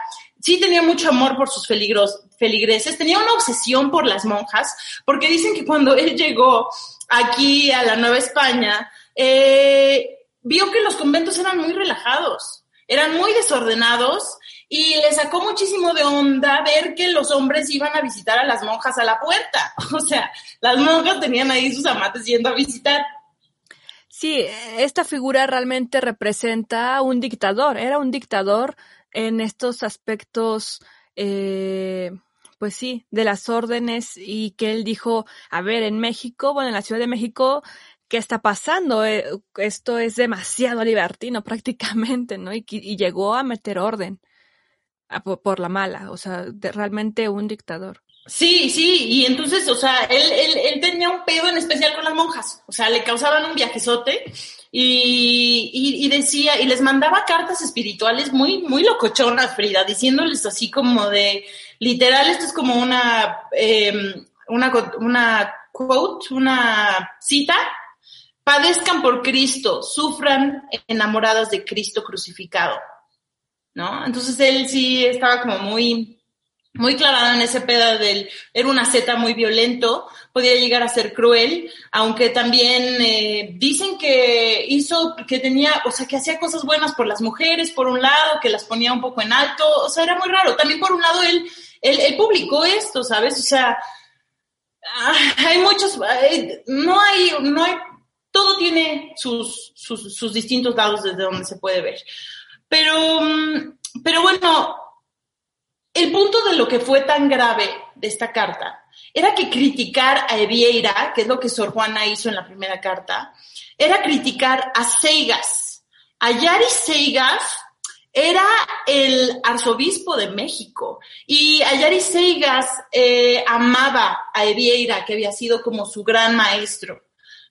Sí tenía mucho amor por sus peligros, feligreses, tenía una obsesión por las monjas, porque dicen que cuando él llegó aquí a la Nueva España, eh, vio que los conventos eran muy relajados, eran muy desordenados y le sacó muchísimo de onda ver que los hombres iban a visitar a las monjas a la puerta. O sea, las monjas tenían ahí sus amates yendo a visitar. Sí, esta figura realmente representa un dictador, era un dictador en estos aspectos, eh, pues sí, de las órdenes y que él dijo, a ver, en México, bueno, en la Ciudad de México, ¿qué está pasando? Eh, esto es demasiado libertino prácticamente, ¿no? y llegó a meter orden por, la mala, o sea, realmente un dictador. Sí, sí, y entonces, o sea, él, él, él, tenía un pedo en especial con las monjas, o sea, le causaban un viajezote y, y, decía, y les mandaba cartas espirituales muy, muy locochonas, Frida, diciéndoles así como de, literal, esto es como una, eh, una, una quote, una cita, padezcan por Cristo, sufran enamoradas de Cristo crucificado. ¿no? Entonces él sí estaba como muy, muy clavado en ese pedo del, era una zeta muy violento, podía llegar a ser cruel, aunque también eh, dicen que hizo, que tenía, o sea, que hacía cosas buenas por las mujeres, por un lado, que las ponía un poco en alto, o sea, era muy raro. También por un lado él, él, publicó esto, ¿sabes? O sea, ah, hay muchos, no hay, no hay, todo tiene sus, sus, sus distintos lados desde donde se puede ver. Pero, mm, pero bueno, el punto de lo que fue tan grave de esta carta era que criticar a Evieira, que es lo que Sor Juana hizo en la primera carta, era criticar a Seigas. Ayari Seigas era el arzobispo de México y Ayari Seigas eh, amaba a Evieira, que había sido como su gran maestro,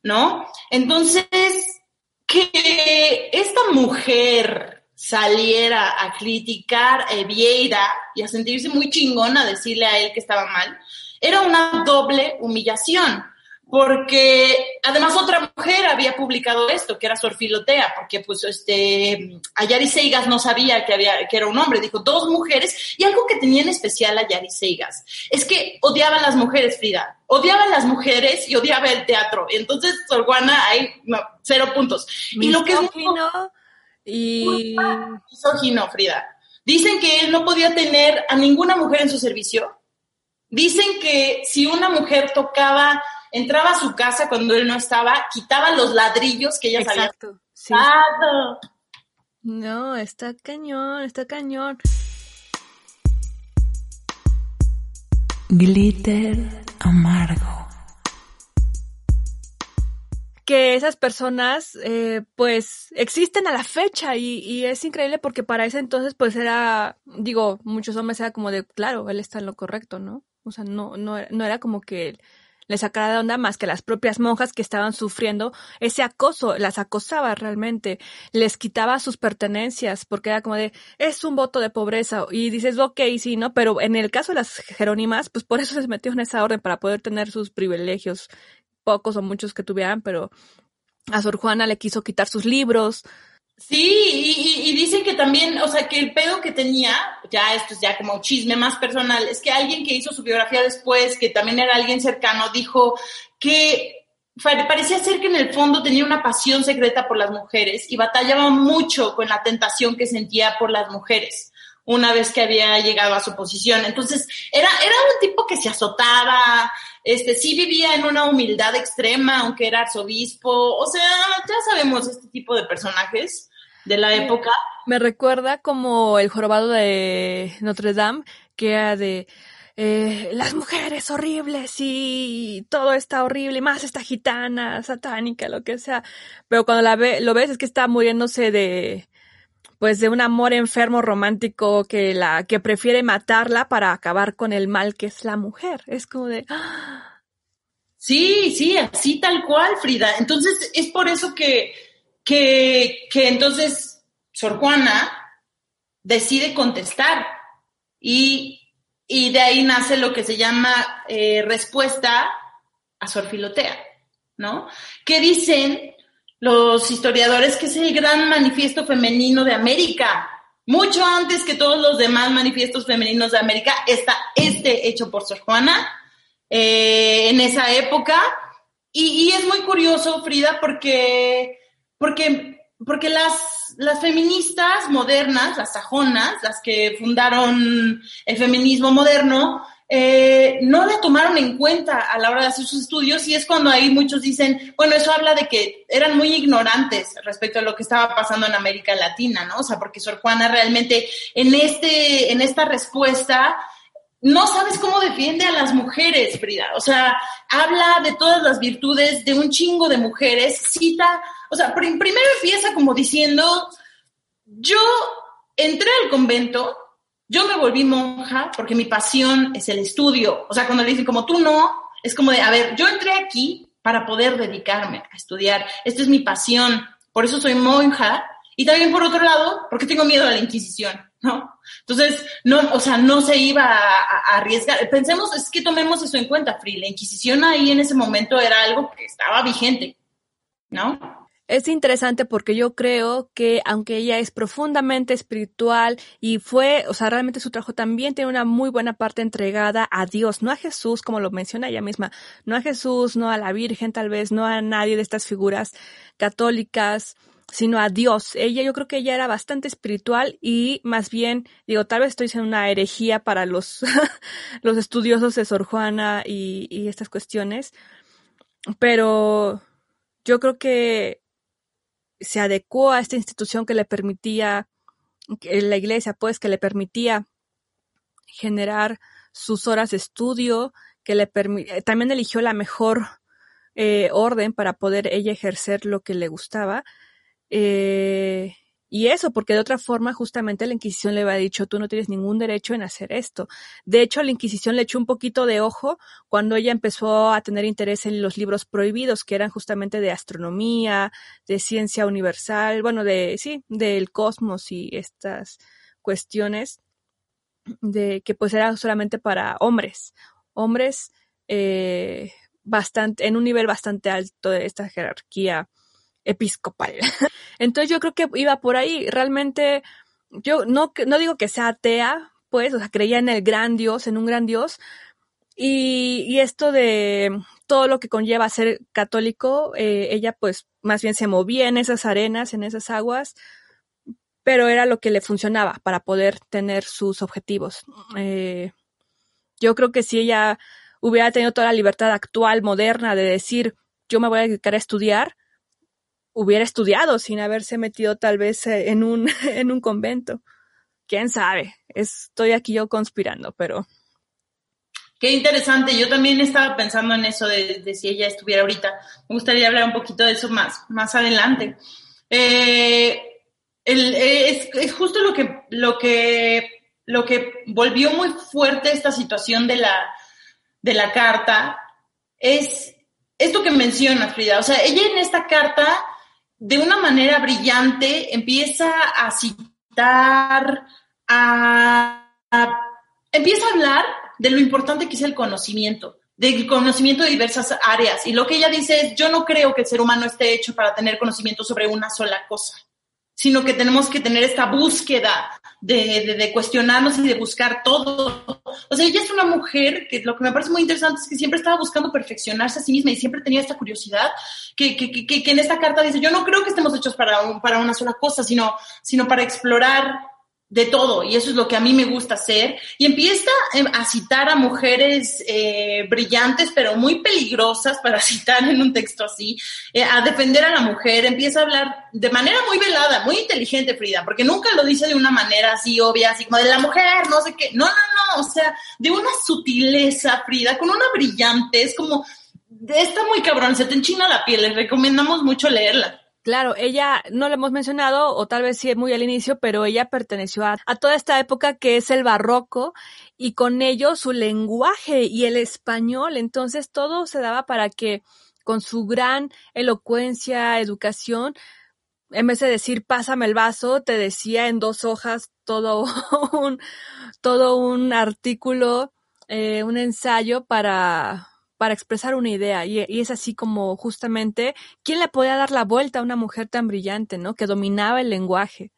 ¿no? Entonces, que esta mujer saliera a criticar a Vieira y a sentirse muy chingona a decirle a él que estaba mal, era una doble humillación. porque además otra mujer había publicado esto, que era Sor Filotea, porque pues este, Ayari Seigas no sabía que, había, que era un hombre, dijo dos mujeres, y algo que tenía en especial Ayari Seigas, es que odiaba a las mujeres, Frida, odiaba a las mujeres y odiaba el teatro, entonces Sor Juana, hay cero puntos. y lo que es y... Misógino, Frida. Dicen que él no podía tener a ninguna mujer en su servicio, dicen que si una mujer tocaba entraba a su casa cuando él no estaba, quitaba los ladrillos que ella Exacto, había No, está cañón, está cañón. Glitter amargo. Que esas personas, eh, pues, existen a la fecha y, es increíble porque para ese entonces, pues, era, digo, muchos hombres era como de, claro, él está en lo correcto, ¿no? O sea, no, no, no era como que le sacara de onda más que las propias monjas que estaban sufriendo ese acoso, las acosaba realmente, les quitaba sus pertenencias, porque era como de, es un voto de pobreza, y dices, ok, sí, ¿no? Pero en el caso de las jerónimas, pues por eso se metió en esa orden, para poder tener sus privilegios, pocos o muchos que tuvieran, pero a Sor Juana le quiso quitar sus libros, Sí, y, dicen que también, o sea, que el pedo que tenía, ya esto es ya como chisme más personal, es que alguien que hizo su biografía después, que también era alguien cercano, dijo que parecía ser que en el fondo tenía una pasión secreta por las mujeres y batallaba mucho con la tentación que sentía por las mujeres una vez que había llegado a su posición. Entonces, era, era un tipo que se azotaba, este, sí vivía en una humildad extrema, aunque era arzobispo, o sea, ya sabemos este tipo de personajes de la época. Me recuerda como el jorobado de Notre Dame, que era de eh, las mujeres horribles y todo está horrible, más esta gitana, satánica, lo que sea. Pero cuando la ve, lo ves es que está muriéndose de, pues de un amor enfermo romántico que la, que prefiere matarla para acabar con el mal que es la mujer. Es como de, ¡ah! Sí, sí, así tal cual, Frida. Entonces, es por eso que, que, que entonces Sor Juana decide contestar y, y, de ahí nace lo que se llama eh, respuesta a Sor Filotea, ¿no? Que dicen los historiadores que es el gran manifiesto femenino de América. Mucho antes que todos los demás manifiestos femeninos de América está este hecho por Sor Juana eh, en esa época. Y, y, es muy curioso, Frida, porque, porque porque las, las feministas modernas, las sajonas, las que fundaron el feminismo moderno, eh, no la tomaron en cuenta a la hora de hacer sus estudios y es cuando ahí muchos dicen, bueno, eso habla de que eran muy ignorantes respecto a lo que estaba pasando en América Latina, ¿no? O sea, porque Sor Juana realmente en este, en esta respuesta no sabes cómo defiende a las mujeres, Frida. O sea, habla de todas las virtudes de un chingo de mujeres, cita, o sea, primero empieza como diciendo, yo entré al convento, yo me volví monja porque mi pasión es el estudio. O sea, cuando le dicen como tú no, es como de, a ver, yo entré aquí para poder dedicarme a estudiar. Esta es mi pasión, por eso soy monja. Y también por otro lado, porque tengo miedo a la Inquisición. ¿no? Entonces, no, o sea, no se iba a, arriesgar. Pensemos, es que tomemos eso en cuenta, Free. La Inquisición ahí en ese momento era algo que estaba vigente, ¿no? Es interesante porque yo creo que aunque ella es profundamente espiritual y fue, o sea, realmente su trabajo también tiene una muy buena parte entregada a Dios, no a Jesús, como lo menciona ella misma, no a Jesús, no a la Virgen tal vez, no a nadie de estas figuras católicas, sino a Dios. Ella, yo creo que ella era bastante espiritual y más bien, digo, tal vez estoy siendo una herejía para los, los estudiosos de Sor Juana y estas cuestiones, pero yo creo que se adecuó a esta institución que le permitía, la iglesia, pues, que le permitía generar sus horas de estudio, que le también eligió la mejor eh, orden para poder ella ejercer lo que le gustaba eh, y eso, porque de otra forma, justamente la Inquisición le había dicho, tú no tienes ningún derecho en hacer esto. De hecho, la Inquisición le echó un poquito de ojo cuando ella empezó a tener interés en los libros prohibidos, que eran justamente de astronomía, de ciencia universal, bueno, de, sí, del cosmos y estas cuestiones de que pues era solamente para hombres, hombres, eh, bastante, en un nivel bastante alto de esta jerarquía episcopal. Entonces yo creo que iba por ahí. Realmente, yo no, no digo que sea atea, pues, o sea, creía en el gran Dios, en un gran Dios. Y, esto de todo lo que conlleva ser católico, eh, ella pues más bien se movía en esas arenas, en esas aguas, pero era lo que le funcionaba para poder tener sus objetivos. Eh, yo creo que si ella hubiera tenido toda la libertad actual, moderna, de decir, yo me voy a dedicar a estudiar, hubiera estudiado sin haberse metido tal vez eh, en un, en un convento. Quién sabe, estoy aquí yo conspirando, pero... Qué interesante, yo también estaba pensando en eso de, si ella estuviera ahorita. Me gustaría hablar un poquito de eso más, más adelante. Eh, es, es, justo lo que, lo que, lo que volvió muy fuerte esta situación de la, de la carta es esto que mencionas, Frida. O sea, ella en esta carta, de una manera brillante, empieza a citar, a, empieza a hablar de lo importante que es el conocimiento, del conocimiento de diversas áreas. Y lo que ella dice es, yo no creo que el ser humano esté hecho para tener conocimiento sobre una sola cosa sino que tenemos que tener esta búsqueda de, de, cuestionarnos y de buscar todo. O sea, ella es una mujer que lo que me parece muy interesante es que siempre estaba buscando perfeccionarse a sí misma y siempre tenía esta curiosidad que, que, que, que en esta carta dice, yo no creo que estemos hechos para, un, para una sola cosa, sino, sino para explorar de todo, y eso es lo que a mí me gusta hacer, y empieza em, a citar a mujeres eh, brillantes, pero muy peligrosas para citar en un texto así, eh, a defender a la mujer, empieza a hablar de manera muy velada, muy inteligente, Frida, porque nunca lo dice de una manera así obvia, así como de la mujer, no sé qué, no, no, no, o sea, de una sutileza, Frida, con una brillante, es como, está muy cabrón, se te enchina la piel, les recomendamos mucho leerla. Claro, ella no lo hemos mencionado, o tal vez sí muy al inicio, pero ella perteneció a, a, toda esta época que es el barroco y con ello su lenguaje y el español. Entonces todo se daba para que con su gran elocuencia, educación, en vez de decir pásame el vaso, te decía en dos hojas todo un, todo un artículo, eh, un ensayo para, para expresar una idea. Y, es así como justamente, ¿quién le podía dar la vuelta a una mujer tan brillante, ¿no? Que dominaba el lenguaje.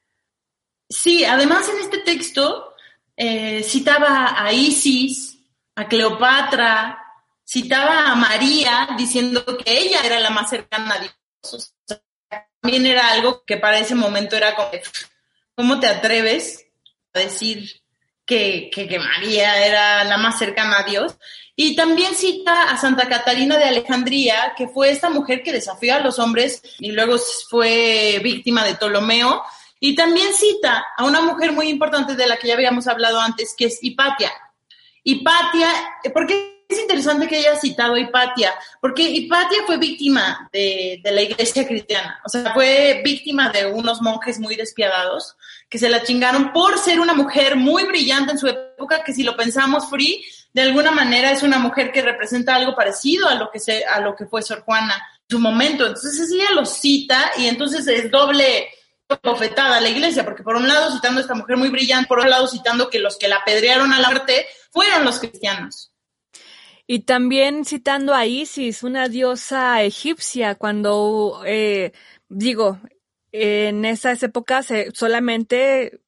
Sí, además en este texto eh, citaba a Isis, a Cleopatra, citaba a María diciendo que ella era la más cercana a Dios. O sea, también era algo que para ese momento era como, ¿cómo te atreves a decir que, que María era la más cercana a Dios? Y también cita a Santa Catalina de Alejandría, que fue esta mujer que desafió a los hombres y luego fue víctima de Ptolomeo. Y también cita a una mujer muy importante de la que ya habíamos hablado antes, que es Hipatia. Hipatia, ¿por qué es interesante que haya citado a Hipatia? Porque Hipatia fue víctima de, de la iglesia cristiana. O sea, fue víctima de unos monjes muy despiadados que se la chingaron por ser una mujer muy brillante en su época, que si lo pensamos, Free, de alguna manera es una mujer que representa algo parecido a lo que se, a lo que fue Sor Juana en su momento. Entonces ella lo cita y entonces es doble bofetada a la iglesia, porque por un lado citando a esta mujer muy brillante, por otro lado citando que los que la apedrearon a la muerte fueron los cristianos. Y también citando a Isis, una diosa egipcia, cuando, eh, digo, en esas épocas eh, solamente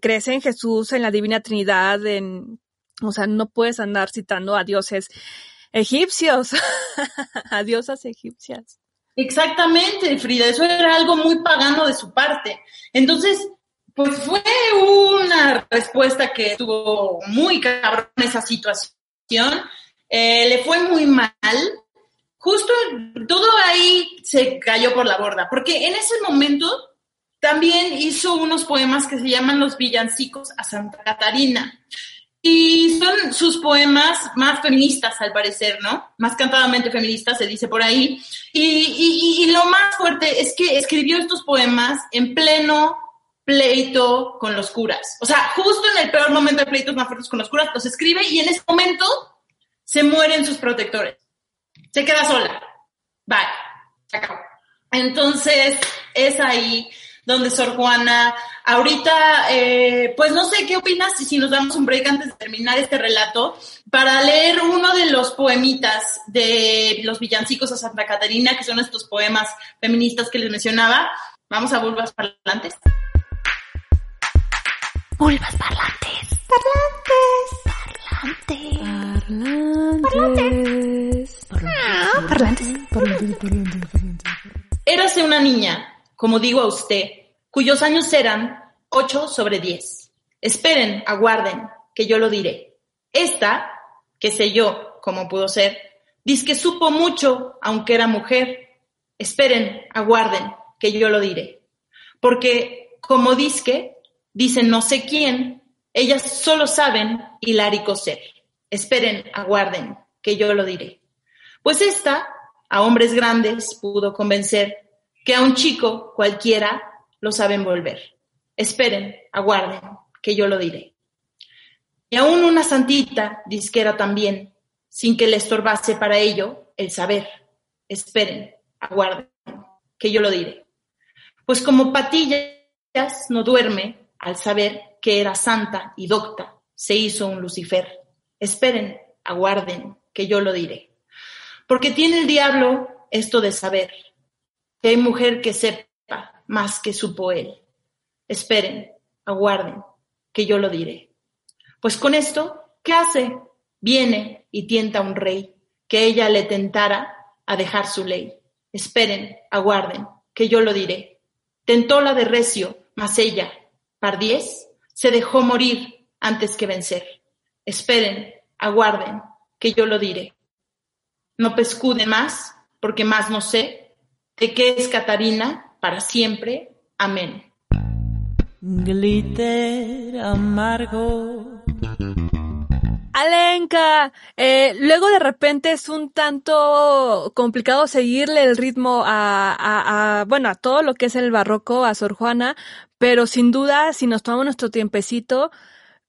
crece en Jesús, en la Divina Trinidad, en o sea, no puedes andar citando a dioses egipcios, a diosas egipcias. Exactamente, Frida, eso era algo muy pagano de su parte. Entonces, pues fue una respuesta que tuvo muy cabrón esa situación. Eh, le fue muy mal. Justo todo ahí se cayó por la borda, porque en ese momento también hizo unos poemas que se llaman Los villancicos a Santa Catarina. Y son sus poemas más feministas, al parecer, ¿no? Más cantadamente feministas, se dice por ahí. Y, y, y, lo más fuerte es que escribió estos poemas en pleno pleito con los curas. O sea, justo en el peor momento de pleitos más fuertes con los curas, los escribe y en ese momento se mueren sus protectores. Se queda sola. Bye. Se acabó. Entonces, es ahí donde Sor Juana, ahorita, eh, pues no sé qué opinas si nos damos un break antes de terminar este relato, para leer uno de los poemitas de los villancicos a Santa Catarina, que son estos poemas feministas que les mencionaba. Vamos a Bulbas Parlantes. Bulbas Parlantes. Parlantes. Parlantes. Parlantes. Parlantes. Érase una niña, como digo a usted, cuyos años eran ocho sobre diez. Esperen, aguarden, que yo lo diré. Esta, que sé yo cómo pudo ser, dice que supo mucho, aunque era mujer. Esperen, aguarden, que yo lo diré. Porque, como disque, dicen no sé quién, ellas solo saben hilar y coser. Esperen, aguarden, que yo lo diré. Pues esta, a hombres grandes, pudo convencer que a un chico cualquiera lo saben volver. Esperen, aguarden, que yo lo diré. Y aún una santita disquera también, sin que le estorbase para ello el saber. Esperen, aguarden, que yo lo diré. Pues como patillas no duerme al saber que era santa y docta, se hizo un Lucifer. Esperen, aguarden, que yo lo diré. Porque tiene el diablo esto de saber, que hay mujer que sepa más que supo él. Esperen, aguarden, que yo lo diré. Pues con esto, ¿qué hace? Viene y tienta a un rey, que ella le tentara a dejar su ley. Esperen, aguarden, que yo lo diré. Tentóla de recio, mas ella, pardiez, se dejó morir antes que vencer. Esperen, aguarden, que yo lo diré. No pescude más, porque más no sé, de qué es Catarina para siempre. Amén. Glitter amargo. Alenka, eh, luego de repente es un tanto complicado seguirle el ritmo a, a, a, bueno, a todo lo que es el barroco, a Sor Juana, pero sin duda, si nos tomamos nuestro tiempecito,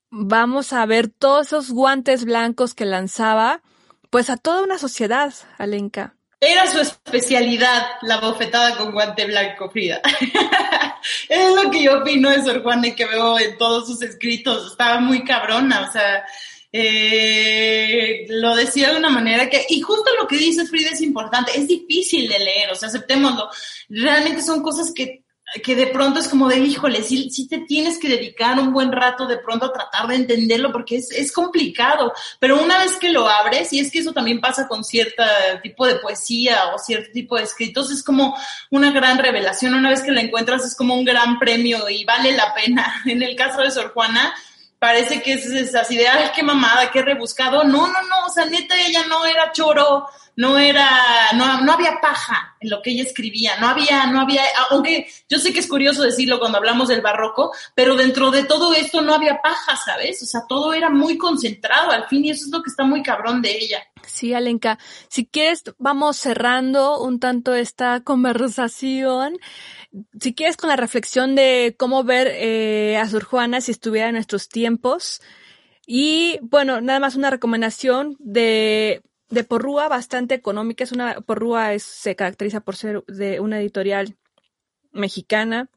vamos a ver todos esos guantes blancos que lanzaba, pues a toda una sociedad, Alenka. Era su especialidad, la bofetada con guante blanco, Frida. es lo que yo opino de Sor Juana y que veo en todos sus escritos. Estaba muy cabrona, o sea, eh, lo decía de una manera que, y justo lo que dices, Frida, es importante, es difícil de leer, o sea, aceptémoslo. Realmente son cosas que que de pronto es como de, híjole, sí, sí te tienes que dedicar un buen rato de pronto a tratar de entenderlo porque es, es complicado, pero una vez que lo abres, y es que eso también pasa con cierto tipo de poesía o cierto tipo de escritos, es como una gran revelación, una vez que la encuentras es como un gran premio y vale la pena. En el caso de Sor Juana, parece que es, es así de, ay, qué mamada, qué rebuscado. No, no, no, o sea, neta, ella no era choro, no era, no, no había paja en lo que ella escribía, no había, no había, aunque yo sé que es curioso decirlo cuando hablamos del barroco, pero dentro de todo esto no había paja, ¿sabes? O sea, todo era muy concentrado al fin y eso es lo que está muy cabrón de ella. Sí, Alenka, si quieres, vamos cerrando un tanto esta conversación. Si quieres con la reflexión de cómo ver eh, a Sor Juana si estuviera en nuestros tiempos. Y bueno, nada más una recomendación de de Porrúa bastante económica. Es una, Porrúa es, se caracteriza por ser de una editorial mexicana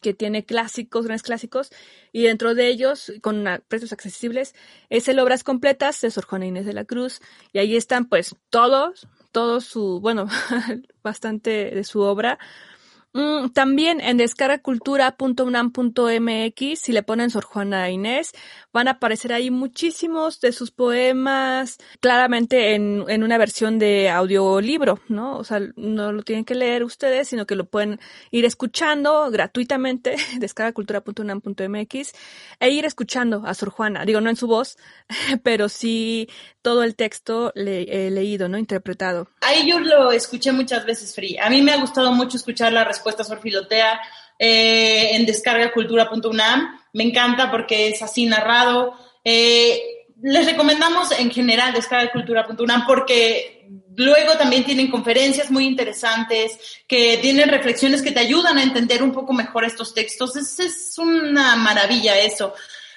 que tiene clásicos, grandes clásicos, y dentro de ellos, con precios accesibles, es el Obras Completas de Sor Juana Inés de la Cruz, y ahí están pues todos, todo su, bueno, bastante de su obra, Mm, también en descargacultura.unam.mx, si le ponen Sor Juana Inés, van a aparecer ahí muchísimos de sus poemas, claramente en, en una versión de audiolibro, ¿no? O sea, no lo tienen que leer ustedes, sino que lo pueden ir escuchando gratuitamente, descargacultura.unam.mx, e ir escuchando a Sor Juana. Digo, no en su voz, pero sí todo el texto le, leído, ¿no? Interpretado. Ahí yo lo escuché muchas veces, Free. A mí me ha gustado mucho escuchar la respuesta respuestas Orfilotea eh, en descargacultura.unam. Me encanta porque es así narrado. Eh, les recomendamos en general descargacultura.unam porque luego también tienen conferencias muy interesantes que tienen reflexiones que te ayudan a entender un poco mejor estos textos. Es, es una maravilla eso.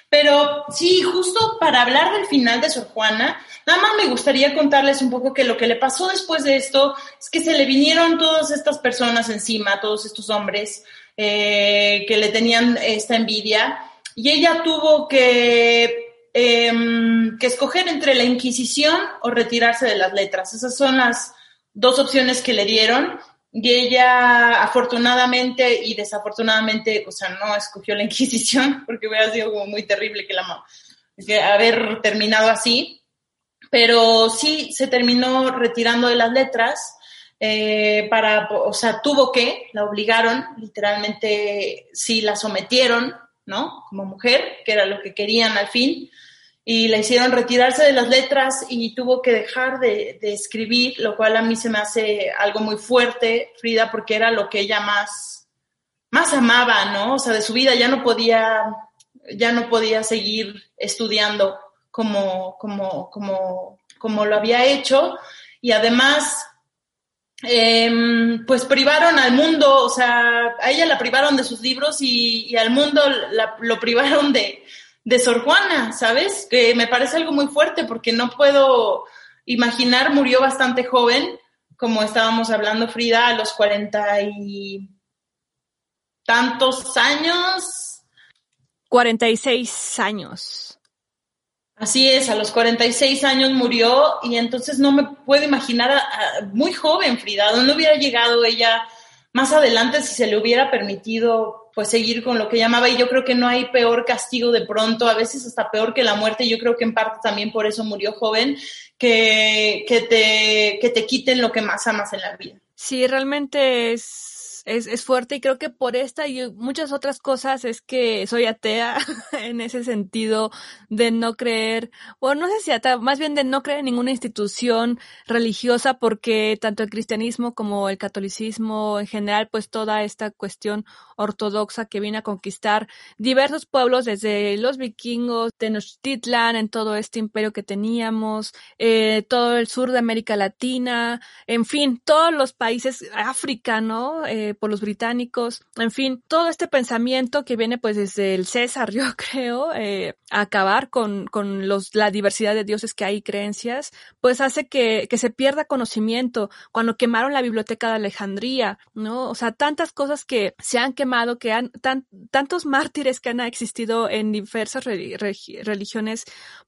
Pero sí, justo para hablar del final de Sor Juana, nada más me gustaría contarles un poco que lo que le pasó después de esto es que se le vinieron todas estas personas encima, todos estos hombres eh, que le tenían esta envidia, y ella tuvo que, em, que escoger entre la Inquisición o retirarse de las letras. Esas son las dos opciones que le dieron y ella afortunadamente y desafortunadamente, o sea, no escogió la Inquisición porque hubiera sido como muy terrible que la que haber terminado así, pero sí se terminó retirando de las letras eh, para, o sea, tuvo que, la obligaron, literalmente sí la sometieron, ¿no? Como mujer, que era lo que querían al fin y le hicieron retirarse de las letras y tuvo que dejar de, escribir, lo cual a mí se me hace algo muy fuerte, Frida, porque era lo que ella más, más amaba, ¿no? O sea, de su vida ya no podía, ya no podía seguir estudiando como, como, como, como lo había hecho y además em, pues privaron al mundo, o sea, a ella la privaron de sus libros y, al mundo lo privaron de, de Sor Juana, ¿sabes? Que me parece algo muy fuerte porque no puedo imaginar, murió bastante joven, como estábamos hablando Frida, a los cuarenta y tantos años. Cuarenta y seis años. Así es, a los 46 años murió y entonces no me puedo imaginar muy joven Frida, ¿dónde hubiera llegado ella más adelante si se le hubiera permitido pues seguir con lo que llamaba y yo creo que no hay peor castigo de pronto, a veces hasta peor que la muerte, yo creo que en parte también por eso murió joven, que, que, te, que te quiten lo que más amas en la vida. Sí, realmente es es, es, fuerte y creo que por esta y muchas otras cosas es que soy atea en ese sentido de no creer, o no sé si atea, más bien de no creer en ninguna institución religiosa porque tanto el cristianismo como el catolicismo en general, pues toda esta cuestión ortodoxa que viene a conquistar diversos pueblos desde los vikingos, Tenochtitlan, en todo este imperio que teníamos, eh, todo el sur de América Latina, en fin, todos los países, África, ¿no? Eh, por los británicos, en fin, todo este pensamiento que viene pues desde el César, yo creo, eh, a acabar con, con los, la diversidad de dioses que hay y creencias, pues hace que, que se pierda conocimiento. Cuando quemaron la biblioteca de Alejandría, ¿no? O sea, tantas cosas que se han quemado, que han, tan, tantos mártires que han existido en diversas religiones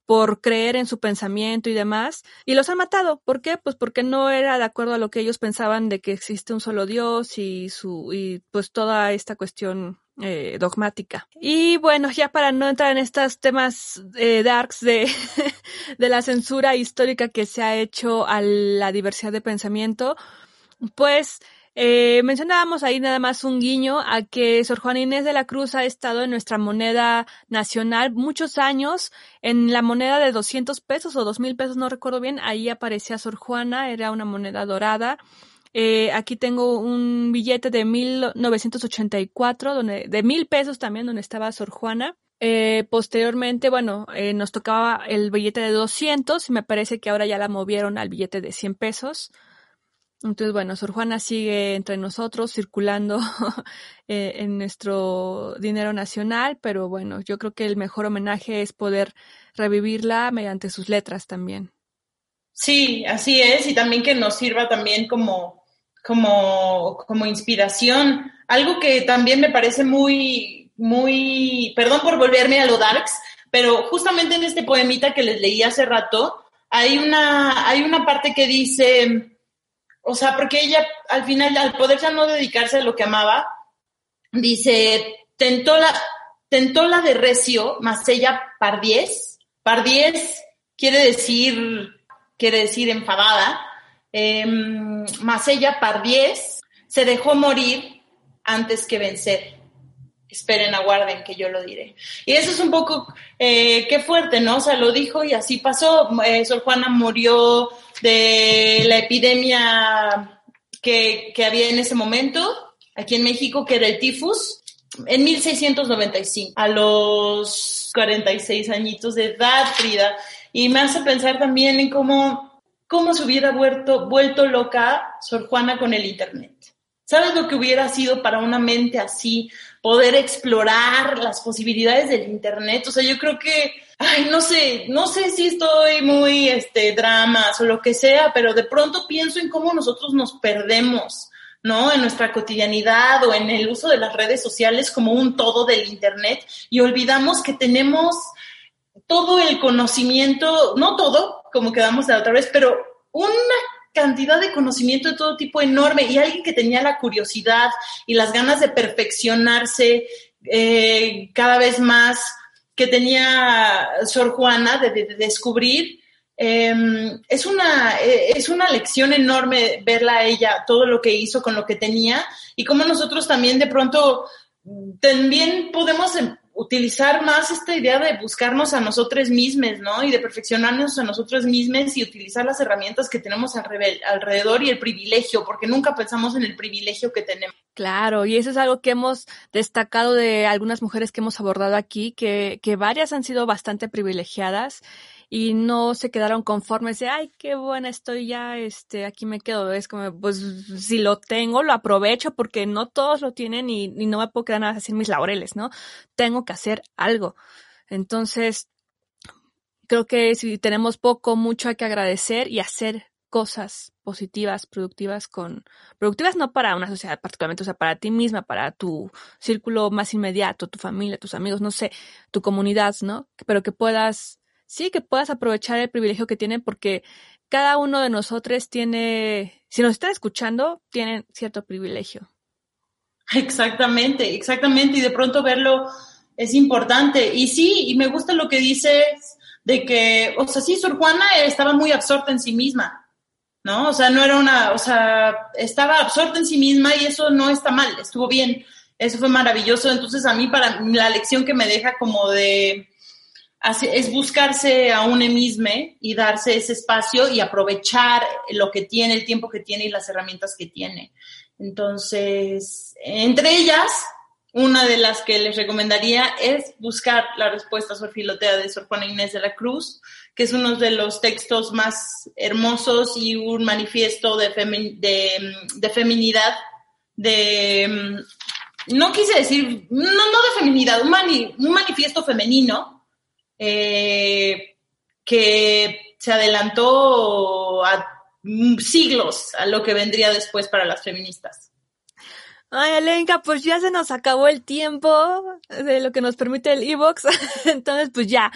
por creer en su pensamiento y demás, y los han matado. ¿Por qué? Pues porque no era de acuerdo a lo que ellos pensaban de que existe un solo Dios y y pues toda esta cuestión eh, dogmática. Y bueno, ya para no entrar en estos temas eh, darks de, de la censura histórica que se ha hecho a la diversidad de pensamiento, pues eh, mencionábamos ahí nada más un guiño a que Sor Juana Inés de la Cruz ha estado en nuestra moneda nacional muchos años, en la moneda de 200 pesos o 2000 pesos, no recuerdo bien, ahí aparecía Sor Juana, era una moneda dorada. Eh, aquí tengo un billete de 1984, donde, de mil pesos también, donde estaba Sor Juana. Eh, posteriormente, bueno, eh, nos tocaba el billete de 200 y me parece que ahora ya la movieron al billete de 100 pesos. Entonces, bueno, Sor Juana sigue entre nosotros circulando en nuestro dinero nacional, pero bueno, yo creo que el mejor homenaje es poder revivirla mediante sus letras también. Sí, así es, y también que nos sirva también como, como, como inspiración. Algo que también me parece muy, muy, perdón por volverme a lo darks, pero justamente en este poemita que les leí hace rato, hay una, hay una parte que dice, o sea, porque ella al final, al poder ya no dedicarse a lo que amaba, dice, tentó la, tentó la de recio, mas ella pardiez. Pardiez quiere decir, quiere decir enfadada, eh, mas ella pardiez se dejó morir antes que vencer. Esperen, aguarden que yo lo diré. Y eso es un poco, eh, qué fuerte, ¿no? O sea, lo dijo y así pasó. Eh, Sor Juana murió de la epidemia que, había en ese momento, aquí en México, que era el tifus, en 1695, a los 46 añitos de edad, Frida. Y me hace pensar también en cómo, cómo se hubiera vuelto, vuelto loca Sor Juana con el Internet. ¿Sabes lo que hubiera sido para una mente así? Poder explorar las posibilidades del Internet. O sea, yo creo que, ay, no sé, no sé si estoy muy, este, dramas o lo que sea, pero de pronto pienso en cómo nosotros nos perdemos. ¿no? En nuestra cotidianidad o en el uso de las redes sociales como un todo del Internet y olvidamos que tenemos todo el conocimiento, no todo, como quedamos la otra vez, pero una cantidad de conocimiento de todo tipo enorme y alguien que tenía la curiosidad y las ganas de perfeccionarse eh, cada vez más, que tenía Sor Juana de, descubrir. Em, es, una, eh, es una lección enorme verla a ella, todo lo que hizo con lo que tenía y cómo nosotros también de pronto también podemos em, utilizar más esta idea de buscarnos a nosotros mismos, ¿no? Y de perfeccionarnos a nosotros mismos y utilizar las herramientas que tenemos alrededor y el privilegio, porque nunca pensamos en el privilegio que tenemos. Claro, y eso es algo que hemos destacado de algunas mujeres que hemos abordado aquí, que, que varias han sido bastante privilegiadas y no se quedaron conformes de, ay, qué buena estoy ya, este, aquí me quedo. Es como, pues, si lo tengo, lo aprovecho porque no todos lo tienen y, no me puedo quedar nada sin mis laureles, ¿no? Tengo que hacer algo. Entonces, creo que si tenemos poco, mucho hay que agradecer y hacer cosas positivas, productivas con, productivas no para una sociedad particularmente, o sea, para ti misma, para tu círculo más inmediato, tu familia, tus amigos, no sé, tu comunidad, ¿no? Pero que puedas sí que puedas aprovechar el privilegio que tienen porque cada uno de nosotros tiene, si nos está escuchando, tienen cierto privilegio. Exactamente, exactamente. Y de pronto verlo es importante. Y sí, y me gusta lo que dices de que, o sea, sí, Sor Juana estaba muy absorta en sí misma, ¿no? O sea, no era una, o sea, estaba absorta en sí misma y eso no está mal, estuvo bien. Eso fue maravilloso. Entonces, a mí, para la lección que me deja como de, es buscarse a uno mismo y darse ese espacio y aprovechar lo que tiene, el tiempo que tiene y las herramientas que tiene. Entonces, entre ellas, una de las que les recomendaría es buscar la respuesta a filotea de Sor Juana Inés de la Cruz, que es uno de los textos más hermosos y un manifiesto de, de, feminidad, de, no quise decir, no, de feminidad, un manifiesto femenino eh, que se adelantó a siglos a lo que vendría después para las feministas. Ay, Alenka, pues ya se nos acabó el tiempo de lo que nos permite el e-box. Entonces, pues ya,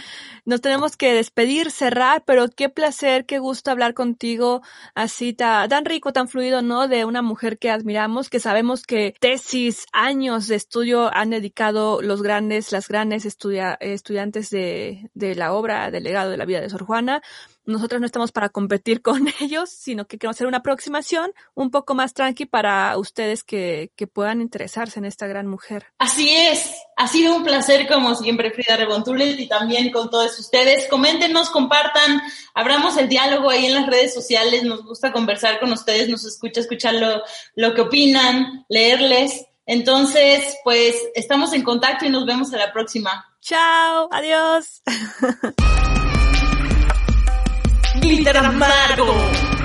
nos tenemos que despedir, cerrar, pero qué placer, qué gusto hablar contigo así tan rico, tan fluido, ¿no? De una mujer que admiramos, que sabemos que tesis, años de estudio han dedicado los grandes, las grandes estudiantes de, la obra, del legado de la vida de Sor Juana nosotros no estamos para competir con ellos, sino que queremos hacer una aproximación un poco más tranqui para ustedes que puedan interesarse en esta gran mujer. Así es, ha sido un placer como siempre Frida Rebontulet y también con todos ustedes. Coméntenos, compartan, abramos el diálogo ahí en las redes sociales, nos gusta conversar con ustedes, nos escucha escuchar lo, lo que opinan, leerles. Entonces, pues estamos en contacto y nos vemos a la próxima. Chao, adiós. glitter amargo.